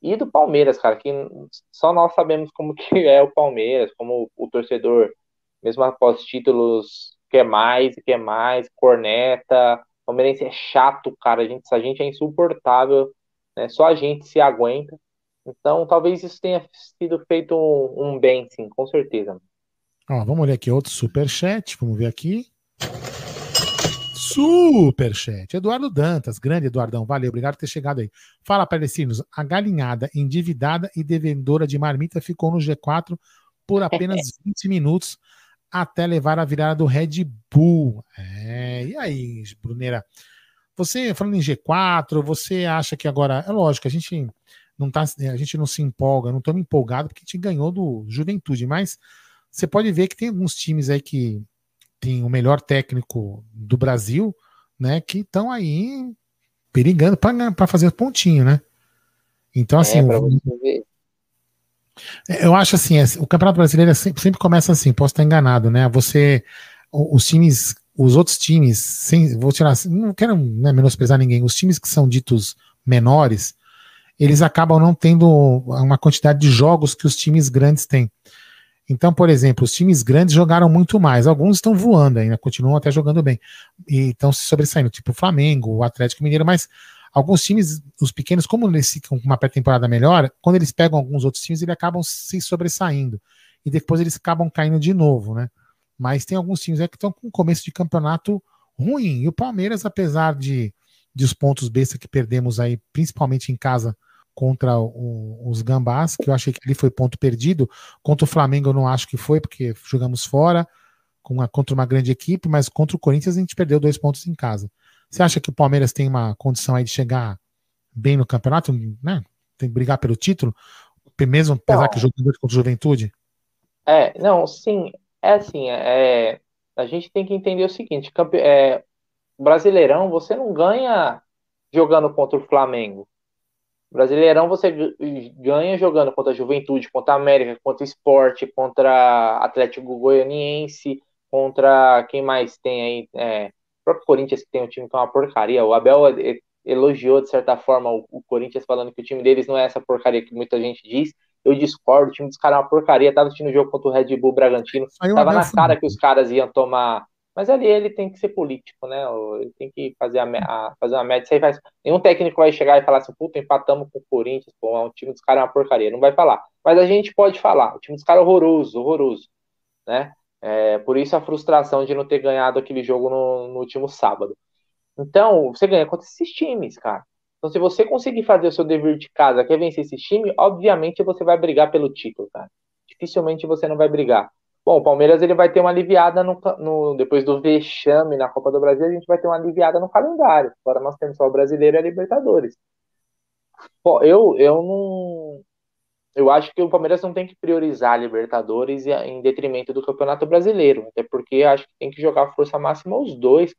e do Palmeiras, cara, que só nós sabemos como que (laughs) é o Palmeiras, como o, o torcedor, mesmo após títulos, quer mais quer mais, corneta, palmeirense é chato, cara, a gente, a gente é insuportável, né, só a gente se aguenta, então talvez isso tenha sido feito um, um bem, sim, com certeza. Vamos olhar aqui outro super chat, vamos ver aqui. Superchat. Eduardo Dantas, grande Eduardão, valeu, obrigado por ter chegado aí. Fala, Palestinos, a galinhada endividada e devedora de marmita ficou no G4 por apenas (laughs) 20 minutos até levar a virada do Red Bull. É, e aí, Bruneira? Você, falando em G4, você acha que agora, é lógico, a gente não tá, a gente não se empolga, não tô me empolgado porque a gente ganhou do Juventude, mas você pode ver que tem alguns times aí que tem o melhor técnico do Brasil, né, que estão aí perigando para fazer pontinho, né? Então, assim. É, é, eu acho assim, é, o Campeonato Brasileiro sempre, sempre, começa assim, posso estar enganado, né? Você. Os times, os outros times, sem, vou tirar, não quero né, menosprezar ninguém, os times que são ditos menores, eles acabam não tendo uma quantidade de jogos que os times grandes têm. Então, por exemplo, os times grandes jogaram muito mais. Alguns estão voando ainda, continuam até jogando bem. E estão se sobressaindo, tipo o Flamengo, o Atlético Mineiro, mas alguns times, os pequenos, como eles ficam com uma pré-temporada melhor, quando eles pegam alguns outros times, eles acabam se sobressaindo. E depois eles acabam caindo de novo, né? Mas tem alguns times que estão com um começo de campeonato ruim. E o Palmeiras, apesar de, de os pontos besta que perdemos aí, principalmente em casa, contra o, os Gambás, que eu achei que ali foi ponto perdido. Contra o Flamengo eu não acho que foi, porque jogamos fora uma, contra uma grande equipe, mas contra o Corinthians a gente perdeu dois pontos em casa. Você acha que o Palmeiras tem uma condição aí de chegar bem no campeonato, né? Tem que brigar pelo título, mesmo apesar não. que jogando contra o Juventude? É, não, sim, é assim, é, a gente tem que entender o seguinte, é, Brasileirão, você não ganha jogando contra o Flamengo. Brasileirão você ganha jogando contra a Juventude, contra a América, contra o Esporte, contra Atlético Goianiense, contra quem mais tem aí? É, o próprio Corinthians que tem um time que é uma porcaria. O Abel elogiou, de certa forma, o, o, Corinthians falando que o time deles não é essa porcaria que muita gente diz. Eu discordo, o time dos caras é uma porcaria. Tava assistindo o jogo contra o Red Bull Bragantino. Tava na cara que os caras iam tomar mas ali ele tem que ser político, né? Ele tem que fazer, a, a fazer uma média. Aí faz, nenhum técnico vai chegar e falar assim, puta, empatamos com o Corinthians, pô, o time dos caras é uma porcaria. Não vai falar. Mas a gente pode falar. O time dos caras é horroroso, horroroso. Né? É, por isso a frustração de não ter ganhado aquele jogo no, no último sábado. Então, você ganha contra esses times, cara. Então, se você conseguir fazer o seu dever de casa, quer vencer esse time, obviamente você vai brigar pelo título, cara. Dificilmente você não vai brigar. Bom, o Palmeiras ele vai ter uma aliviada no, no, depois do vexame na Copa do Brasil, a gente vai ter uma aliviada no calendário. Agora nós temos só o brasileiro e a Libertadores. Pô, eu, eu não. Eu acho que o Palmeiras não tem que priorizar a Libertadores em detrimento do Campeonato Brasileiro. Até porque acho que tem que jogar força máxima os dois.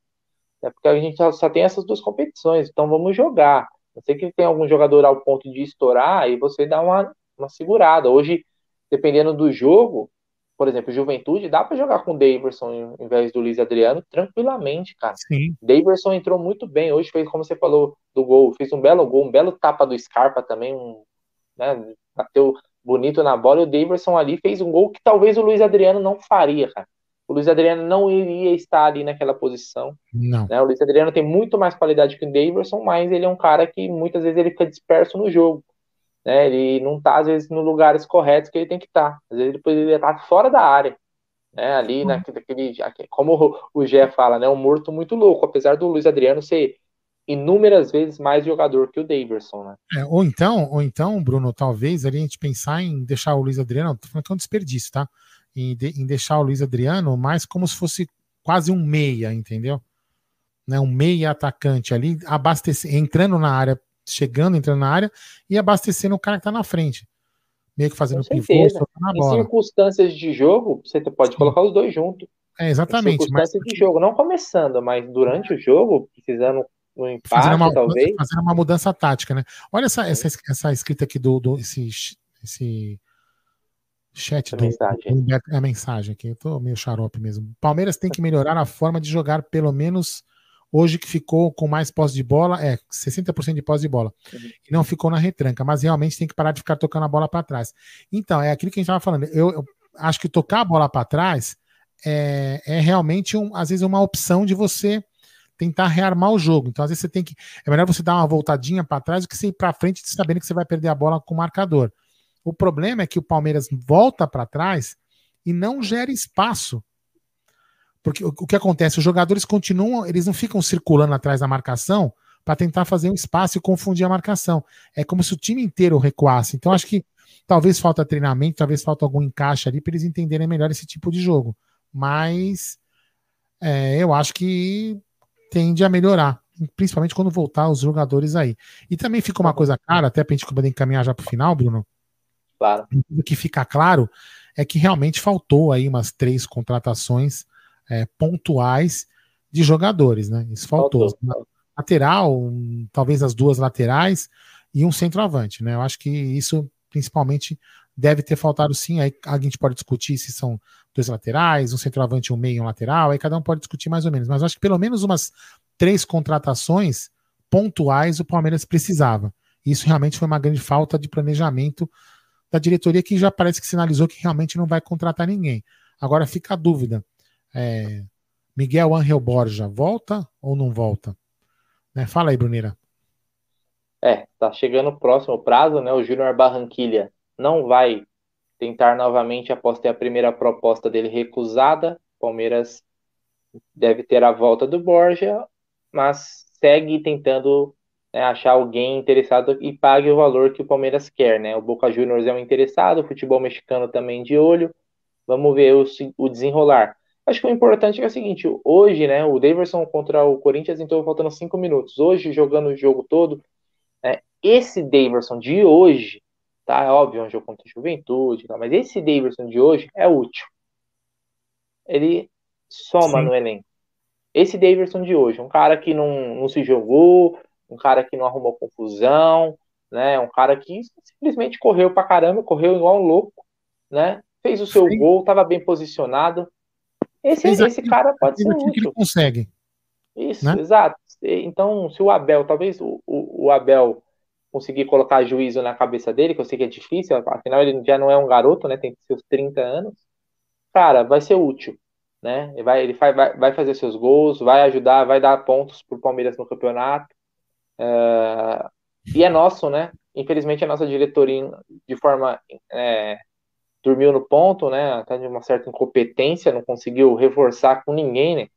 É porque a gente só tem essas duas competições. Então vamos jogar. Eu sei que tem algum jogador ao ponto de estourar e você dá uma, uma segurada. Hoje, dependendo do jogo, por exemplo, Juventude, dá para jogar com o Daverson em vez do Luiz Adriano tranquilamente, cara. Sim. Daverson entrou muito bem hoje, fez como você falou do gol, fez um belo gol, um belo tapa do Scarpa também, um, né, bateu bonito na bola e o Daverson ali fez um gol que talvez o Luiz Adriano não faria, cara. O Luiz Adriano não iria estar ali naquela posição. Não. Né? O Luiz Adriano tem muito mais qualidade que o Daverson, mas ele é um cara que muitas vezes ele fica disperso no jogo né? Ele não está às vezes nos lugares corretos que ele tem que estar. Tá. Às vezes ele ele tá fora da área, né? Ali uhum. naquele, como o Gé fala, né? Um morto muito louco, apesar do Luiz Adriano ser inúmeras vezes mais jogador que o Daverson, né? É, ou então, ou então, Bruno, talvez ali a gente pensar em deixar o Luiz Adriano, tô falando que é um desperdício, tá? Em, de, em deixar o Luiz Adriano mais como se fosse quase um meia, entendeu? Né, um meia atacante ali, abastecer, entrando na área, chegando, entrando na área e abastecendo o cara que tá na frente. Meio que fazendo pivô, na em bola. circunstâncias de jogo, você pode Sim. colocar os dois juntos. É, exatamente. Em circunstâncias mas... de jogo, não começando, mas durante o jogo, precisando no empate, fazendo uma, talvez. Fazendo uma mudança tática, né? Olha essa, essa, essa escrita aqui do, do esse, esse chat do, mensagem. Do, a mensagem aqui. Eu tô meio xarope mesmo. Palmeiras tem que melhorar a forma de jogar, pelo menos hoje que ficou com mais posse de bola, é 60% de posse de bola. Uhum. E não ficou na retranca, mas realmente tem que parar de ficar tocando a bola para trás. Então, é aquilo que a gente estava falando. Eu, eu, acho que tocar a bola para trás é, é realmente, um, às vezes, uma opção de você tentar rearmar o jogo. Então, às vezes, você tem que. É melhor você dar uma voltadinha para trás do que você ir para frente sabendo que você vai perder a bola com o marcador. O problema é que o Palmeiras volta para trás e não gera espaço. Porque o, o, que acontece? Os jogadores continuam, eles não ficam circulando atrás da marcação para tentar fazer um espaço e confundir a marcação. É como se o time inteiro recuasse. Então, acho que talvez falta treinamento, talvez falta algum encaixe ali para eles entenderem melhor esse tipo de jogo. Mas é, eu acho que tende a melhorar, principalmente quando voltar os jogadores aí. E também fica uma coisa clara, até para a gente poder encaminhar já para o final, Bruno. Claro. O que fica claro é que realmente faltou aí umas três contratações é, pontuais de jogadores, né? Isso faltou. faltou. Lateral, um, talvez as duas laterais e um centroavante, né? Eu acho que isso principalmente deve ter faltado sim. Aí a gente pode discutir se são dois laterais, um centroavante, um meio e um lateral, aí cada um pode discutir mais ou menos. Mas acho que pelo menos umas três contratações pontuais o Palmeiras precisava. Isso realmente foi uma grande falta de planejamento da diretoria que já parece que sinalizou que realmente não vai contratar ninguém. Agora fica a dúvida. É, Miguel Angel Borja volta ou não volta? Né? Fala aí, Brunira. É, tá chegando o próximo prazo, né? O Júnior Barranquilha não vai tentar novamente após ter a primeira proposta dele recusada. Palmeiras deve ter a volta do Borja, mas segue tentando né, achar alguém interessado e pague o valor que o Palmeiras quer, né? O Boca Juniors é um interessado, o futebol mexicano também de olho. Vamos ver o, o desenrolar. Acho que o importante é o seguinte: hoje, né, o Davidson contra o Corinthians entrou faltando cinco minutos. Hoje, jogando o jogo todo, né, esse Davidson de hoje Tá? É óbvio, é um jogo contra a juventude, tá? mas esse Davidson de hoje é útil. Ele soma Sim. no elenco. Esse Davidson de hoje, um cara que não, não se jogou, um cara que não arrumou confusão, né? Um cara que simplesmente correu pra caramba, correu igual um louco, né? Fez o seu Sim. gol, estava bem posicionado. Esse, esse cara pode ser útil. Que ele consegue. Isso, né? exato. Então, se o Abel, talvez o, o, o Abel conseguir colocar juízo na cabeça dele, que eu sei que é difícil, afinal ele já não é um garoto, né? Tem seus 30 anos. Cara, vai ser útil, né? Ele vai, ele vai, vai fazer seus gols, vai ajudar, vai dar pontos pro Palmeiras no campeonato. É... E é nosso, né? Infelizmente a nossa diretoria, de forma. É... dormiu no ponto, né? Até de uma certa incompetência, não conseguiu reforçar com ninguém, né?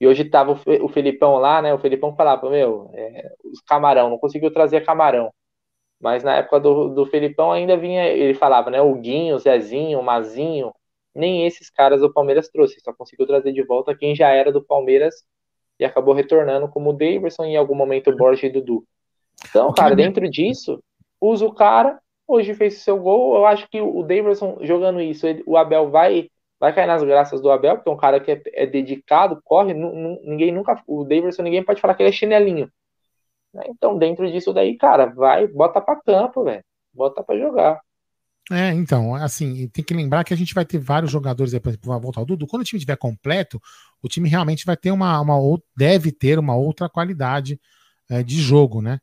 E hoje tava o Felipão lá, né? O Felipão falava, meu, é, os camarão, não conseguiu trazer camarão. Mas na época do, do Felipão ainda vinha, ele falava, né? O Guinho, o Zezinho, o Mazinho, nem esses caras o Palmeiras trouxe, só conseguiu trazer de volta quem já era do Palmeiras e acabou retornando como o Davidson em algum momento o Borges e Dudu. Então, cara, dentro disso, usa o cara, hoje fez o seu gol, eu acho que o Davidson jogando isso, ele, o Abel vai vai cair nas graças do Abel, porque é um cara que é, é dedicado, corre, ninguém nunca, o Davidson ninguém pode falar que ele é chinelinho. Né? Então, dentro disso daí, cara, vai, bota para campo, velho, bota para jogar. É, então, assim, tem que lembrar que a gente vai ter vários jogadores aí, por exemplo, vai voltar o Dudu. Quando o time estiver completo, o time realmente vai ter uma, uma deve ter uma outra qualidade é, de jogo, né?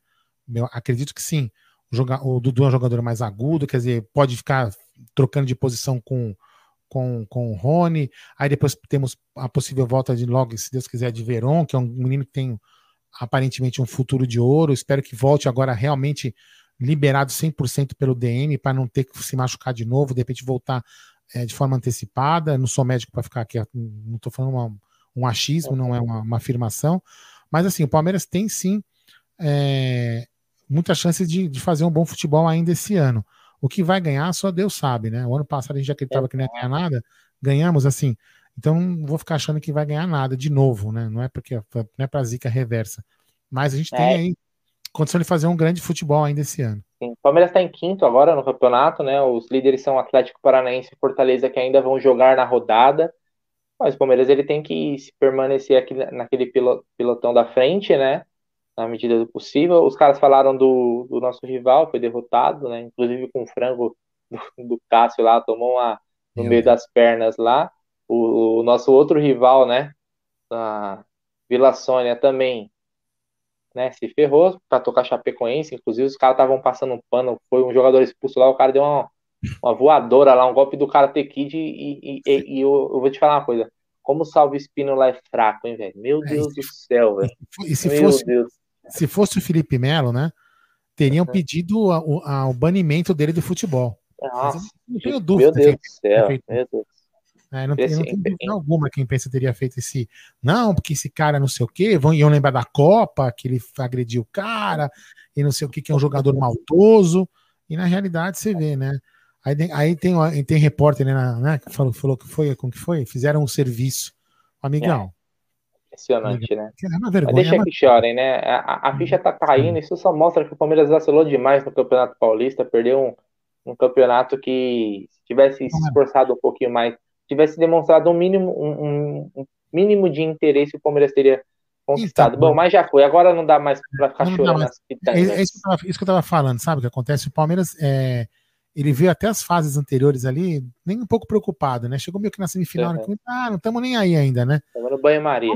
Eu acredito que sim. Joga, o Dudu é um jogador mais agudo, quer dizer, pode ficar trocando de posição com, com, com o Rony. Aí depois temos a possível volta de logo, se Deus quiser, de Veron, que é um menino que tem aparentemente um futuro de ouro. Espero que volte agora realmente liberado 100% pelo DM para não ter que se machucar de novo, de repente voltar é, de forma antecipada. Não sou médico para ficar aqui, não estou falando uma, um achismo, não é uma, uma, afirmação. Mas assim, o Palmeiras tem sim é, muita chance de, de fazer um bom futebol ainda esse ano. O que vai ganhar, só Deus sabe, né? O ano passado a gente acreditava que não ia ganhar nada, ganhamos assim. Então não vou ficar achando que vai ganhar nada de novo, né? Não é porque não é para zica reversa. Mas a gente é. tem aí condição de fazer um grande futebol ainda esse ano. Sim. O Palmeiras está em quinto agora no campeonato, né? Os líderes são Atlético Paranaense e Fortaleza que ainda vão jogar na rodada. Mas o Palmeiras ele tem que se permanecer aqui naquele pilotão da frente, né? Na medida do possível. Os caras falaram do, do nosso rival, foi derrotado, né? Inclusive com o frango do, do Cássio lá, tomou uma no Meu meio Deus. das pernas lá. O, o, nosso outro rival, né? A Vila Sônia também né, se ferrou para tocar Chapecoense, inclusive os caras estavam passando um pano, foi um jogador expulso lá, o cara deu uma, uma voadora lá, um golpe do Karate Kid e, e, e, e eu, eu, vou te falar uma coisa, como o Salve Espino lá é fraco, hein, velho? Meu é, Deus é, do céu, velho. (laughs) E se Meu fosse, Deus. Se fosse o Felipe Melo, né, teriam uhum. pedido o banimento dele do futebol. Nossa, não tenho dúvida. Meu Deus do céu, meu Deus. É, não, tem, não tem dúvida alguma quem pensa teria feito esse. Não, porque esse cara não sei o quê, vão, iam lembrar da Copa, que ele agrediu o cara, e não sei o que, que é um jogador maldoso. E na realidade você vê, né? Aí, aí tem, tem repórter, né, né, que falou, falou que foi, como que foi? Fizeram um serviço. Amigão. É. Impressionante, né? É vergonha, Mas deixa é que chorem, né? A, a, ficha tá caindo, isso só mostra que o Palmeiras vacilou demais no Campeonato Paulista, perdeu um, um campeonato que se tivesse se esforçado um pouquinho mais tivesse demonstrado um mínimo, um, um mínimo de interesse, o Palmeiras teria conquistado. Então, Bom, mas já foi. Agora não dá mais para ficar chorando. É, é, isso, que eu tava, isso que eu tava falando, sabe o que acontece? O Palmeiras, é, ele veio até as fases anteriores ali, nem um pouco preocupado, né? Chegou meio que na semifinal, uhum. ah, não estamos nem aí ainda, né? Estamos no banho-maria.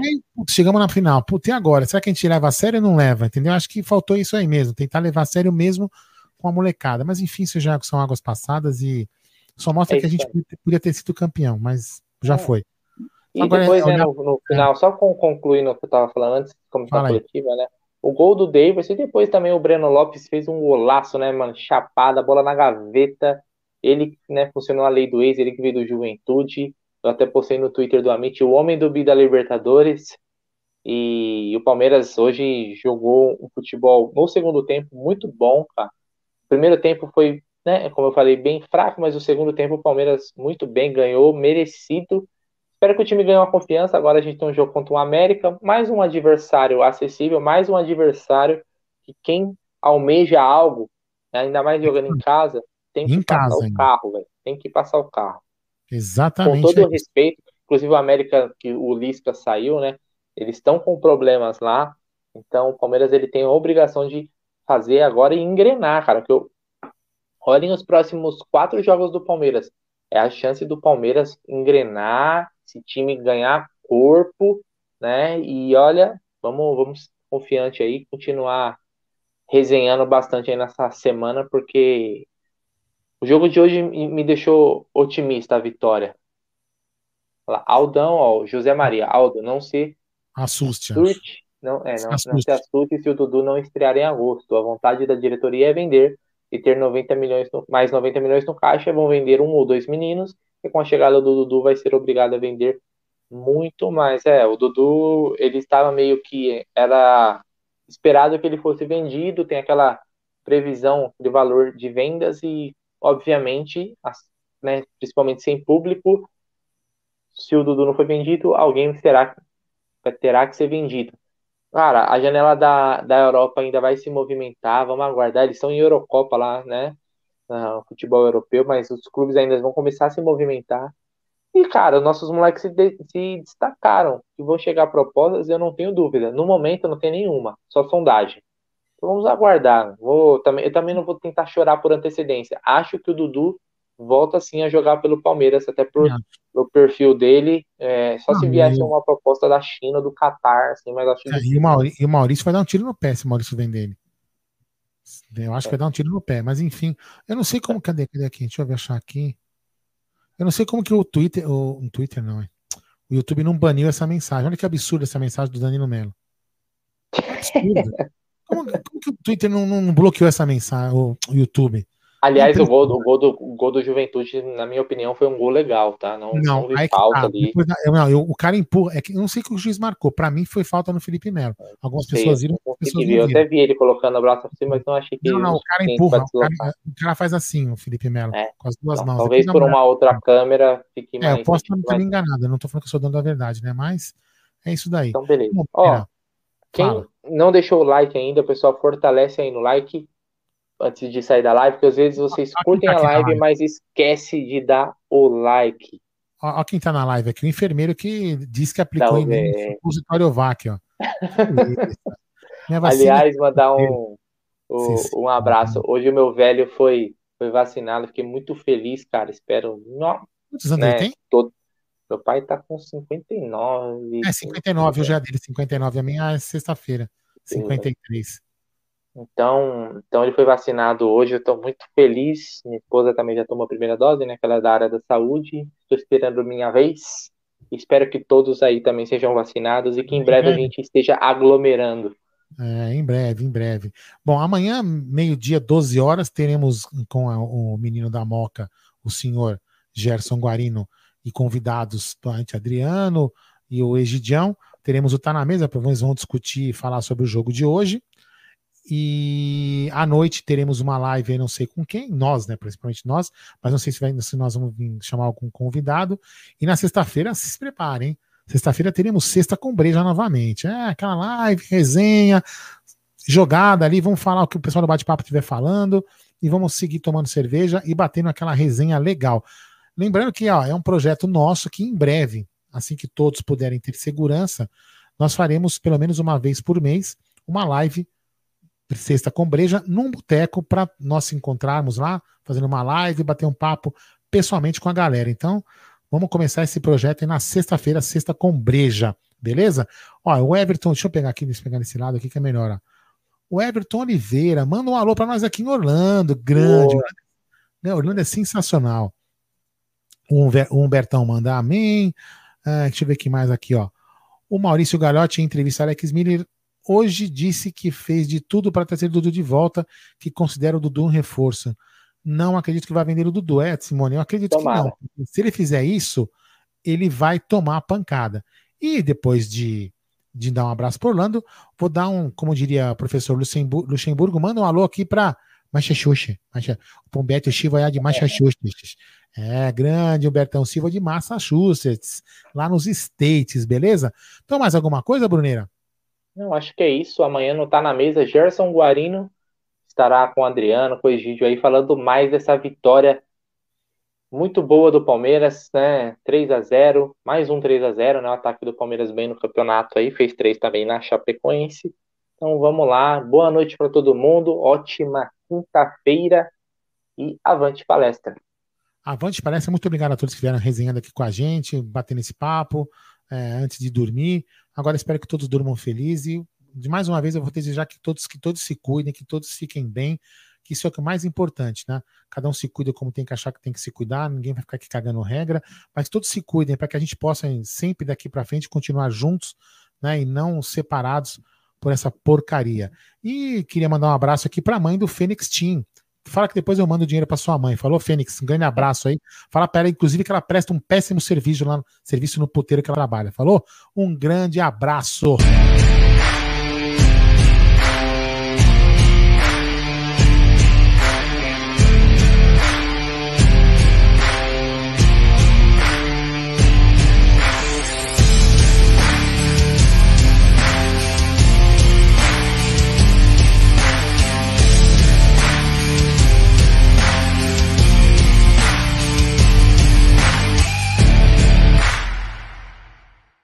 Chegamos na final. Putz, e agora? Será que a gente leva a sério ou não leva? Entendeu? Acho que faltou isso aí mesmo, tentar levar a sério mesmo com a molecada. Mas enfim, isso já são águas passadas e só mostra é que a gente é. podia ter sido campeão, mas já é. foi. E Agora, depois, né, no, no, final, só concluindo o que eu estava falando antes, como está coletiva, né? O gol do Davis e depois também o Breno Lopes fez um golaço, né, mano? Chapada, bola na gaveta. Ele, né, funcionou a lei do ex, ele que veio do Juventude. Eu até postei no Twitter do Amit, o homem do Bi da Libertadores. E o Palmeiras hoje jogou um futebol no segundo tempo muito bom, cara. O primeiro tempo foi né? Como eu falei, bem fraco, mas o segundo tempo o Palmeiras muito bem, ganhou, merecido. Espero que o time ganhe uma confiança. Agora a gente tem um jogo contra o América, mais um adversário acessível, mais um adversário que quem almeja algo, né, ainda mais jogando em casa, tem que em passar casa, o carro, velho. Tem que passar o carro. Exatamente. Com todo o respeito, inclusive o América, que o Lisca saiu, né? Eles estão com problemas lá. Então o Palmeiras ele tem a obrigação de fazer agora e engrenar, cara. Que eu, Olhem os próximos quatro jogos do Palmeiras. É a chance do Palmeiras engrenar, esse time ganhar corpo, né? E olha, vamos, vamos confiante aí, continuar resenhando bastante aí nessa semana, porque o jogo de hoje me deixou otimista a vitória. Aldão, ó, José Maria, Aldo, não se assuste. assuste não, é, não, assuste. não se assuste se o Dudu não estrear em agosto. A vontade da diretoria é vender e ter 90 milhões no, mais 90 milhões no caixa, vão vender um ou dois meninos, e com a chegada do Dudu vai ser obrigado a vender muito mais. É, o Dudu, ele estava meio que era esperado que ele fosse vendido, tem aquela previsão de valor de vendas e, obviamente, né, principalmente sem público, se o Dudu não foi vendido, alguém terá, terá que ser vendido. Cara, a janela da, da Europa ainda vai se movimentar, vamos aguardar. Eles estão em Eurocopa lá, né? No futebol europeu, mas os clubes ainda vão começar a se movimentar. E, cara, nossos moleques se, de, se destacaram. Que vão chegar propostas, eu não tenho dúvida. No momento, não tem nenhuma, só sondagem. Então vamos aguardar. Vou, também, eu também não vou tentar chorar por antecedência. Acho que o Dudu volta sim a jogar pelo Palmeiras, até por, o perfil dele. É, só se viesse uma proposta da China, do Qatar, assim, mas acho é, e, o Maurício, e o Maurício vai dar um tiro no pé se o Maurício vem dele. Eu acho é. que vai dar um tiro no pé, mas enfim, eu não sei como. Cadê, cadê aqui? Deixa eu ver achar aqui. Eu não sei como que o Twitter. O, o Twitter não, é. O YouTube não baniu essa mensagem. Olha que absurdo essa mensagem do Danilo Melo. (laughs) Como, como, que o Twitter não, não bloqueou essa mensagem, o, o YouTube? Aliás, o gol, o, gol do, o gol do Juventude, na minha opinião, foi um gol legal, tá? Não, não, não falta tá. ali. Não, eu, o cara empurra. É que, eu não sei o que o juiz marcou. Para mim, foi falta no Felipe Melo. Algumas sei, pessoas viram. Pessoas eu até vi ele colocando o braço assim, mas não achei que. Não, não, o cara empurra. O cara, o cara, faz assim, o Felipe Melo, é. com as duas não, mãos. Talvez por uma outra câmera fique mais. É, eu posso estar mais... enganado. Eu não tô falando que eu sou dono da verdade, né? Mas é isso daí. Então, beleza. Ó, quem fala. não deixou o like ainda, pessoal, fortalece aí no like antes de sair da live, porque às vezes vocês curtem a live, mas esquece de dar o like. Olha quem tá na live aqui, o enfermeiro que disse que aplicou em mim supositório VAC, ó. (laughs) Aliás, mandar um, um, um abraço. Hoje o meu velho foi, foi vacinado, fiquei muito feliz, cara. Espero. Quantos anos né, ele tem? Todo... Meu pai tá com 59. É, 59, eu já dele 59. A minha é sexta-feira, 53. Então, então ele foi vacinado hoje, eu estou muito feliz. Minha esposa também já tomou a primeira dose, né? Aquela é da área da saúde. Estou esperando minha vez. Espero que todos aí também sejam vacinados e que em breve, a gente esteja aglomerando. É, em breve, em breve. Bom, amanhã, meio-dia, 12 horas, teremos com a, o menino da Moca, o senhor Gerson Guarino, e convidados, Ante Adriano e o Egidião. Teremos o Tá na Mesa, eles vão discutir e falar sobre o jogo de hoje. E à noite teremos uma live, não sei com quem, nós, né? Principalmente nós, mas não sei se, vai, se nós vamos chamar algum convidado. E na sexta-feira, se preparem, Sexta-feira teremos sexta com breja novamente. É aquela live, resenha, jogada ali. Vamos falar o que o pessoal do bate-papo estiver falando e vamos seguir tomando cerveja e batendo aquela resenha legal. Lembrando que ó, é um projeto nosso que em breve, assim que todos puderem ter segurança, nós faremos pelo menos uma vez por mês uma live sexta com breja num boteco para nós se encontrarmos lá, fazendo uma live, bater um papo pessoalmente com a galera. Então, vamos começar esse projeto aí na sexta-feira, sexta com breja, beleza? Ó, o Everton, deixa eu pegar aqui, deixa eu pegar nesse lado aqui que é melhor, ó. O Everton Oliveira, manda um alô para nós aqui em Orlando, grande. Né, Orlando é sensacional. O Humbertão manda amém. Ah, deixa eu ver aqui mais aqui, ó. O Maurício Galhotti, em entrevista Alex Miller, hoje disse que fez de tudo para trazer o Dudu de volta, que considera o Dudu um reforço. Não acredito que vai vender o Dudu, é, Simone? Eu acredito Tomara. que não. Se ele fizer isso, ele vai tomar a pancada. E depois de, de dar um abraço para Orlando, vou dar um, como diria o professor Luxemburgo, Luxemburgo manda um alô aqui para Massachusetts. O Pombeto Chiva é de Massachusetts. É, grande Humbertão Silva de Massachusetts, lá nos States, beleza? Então, mais alguma coisa, Bruneira? Não, acho que é isso. Amanhã não tá na mesa. Gerson Guarino estará com o Adriano, com o Egídio aí, falando mais dessa vitória muito boa do Palmeiras, né? 3 a 0 mais um 3 a 0 né? O ataque do Palmeiras bem no campeonato aí, fez três também na Chapecoense. Então vamos lá, boa noite para todo mundo, ótima quinta-feira e avante palestra. Avante palestra, muito obrigado a todos que vieram resenhando aqui com a gente, batendo esse papo é, antes de dormir. Agora espero que todos durmam felizes e de mais uma vez eu vou desejar que todos que todos se cuidem, que todos fiquem bem, que isso é o que é mais importante, né? Cada um se cuida como tem que achar que tem que se cuidar, ninguém vai ficar aqui cagando regra, mas todos se cuidem para que a gente possa sempre daqui para frente continuar juntos, né? E não separados por essa porcaria. E queria mandar um abraço aqui para a mãe do Fênix Team. Fala que depois eu mando dinheiro para sua mãe. Falou, Fênix? Um grande abraço aí. Fala para ela, inclusive, que ela presta um péssimo serviço lá, serviço no puteiro que ela trabalha. Falou? Um grande abraço.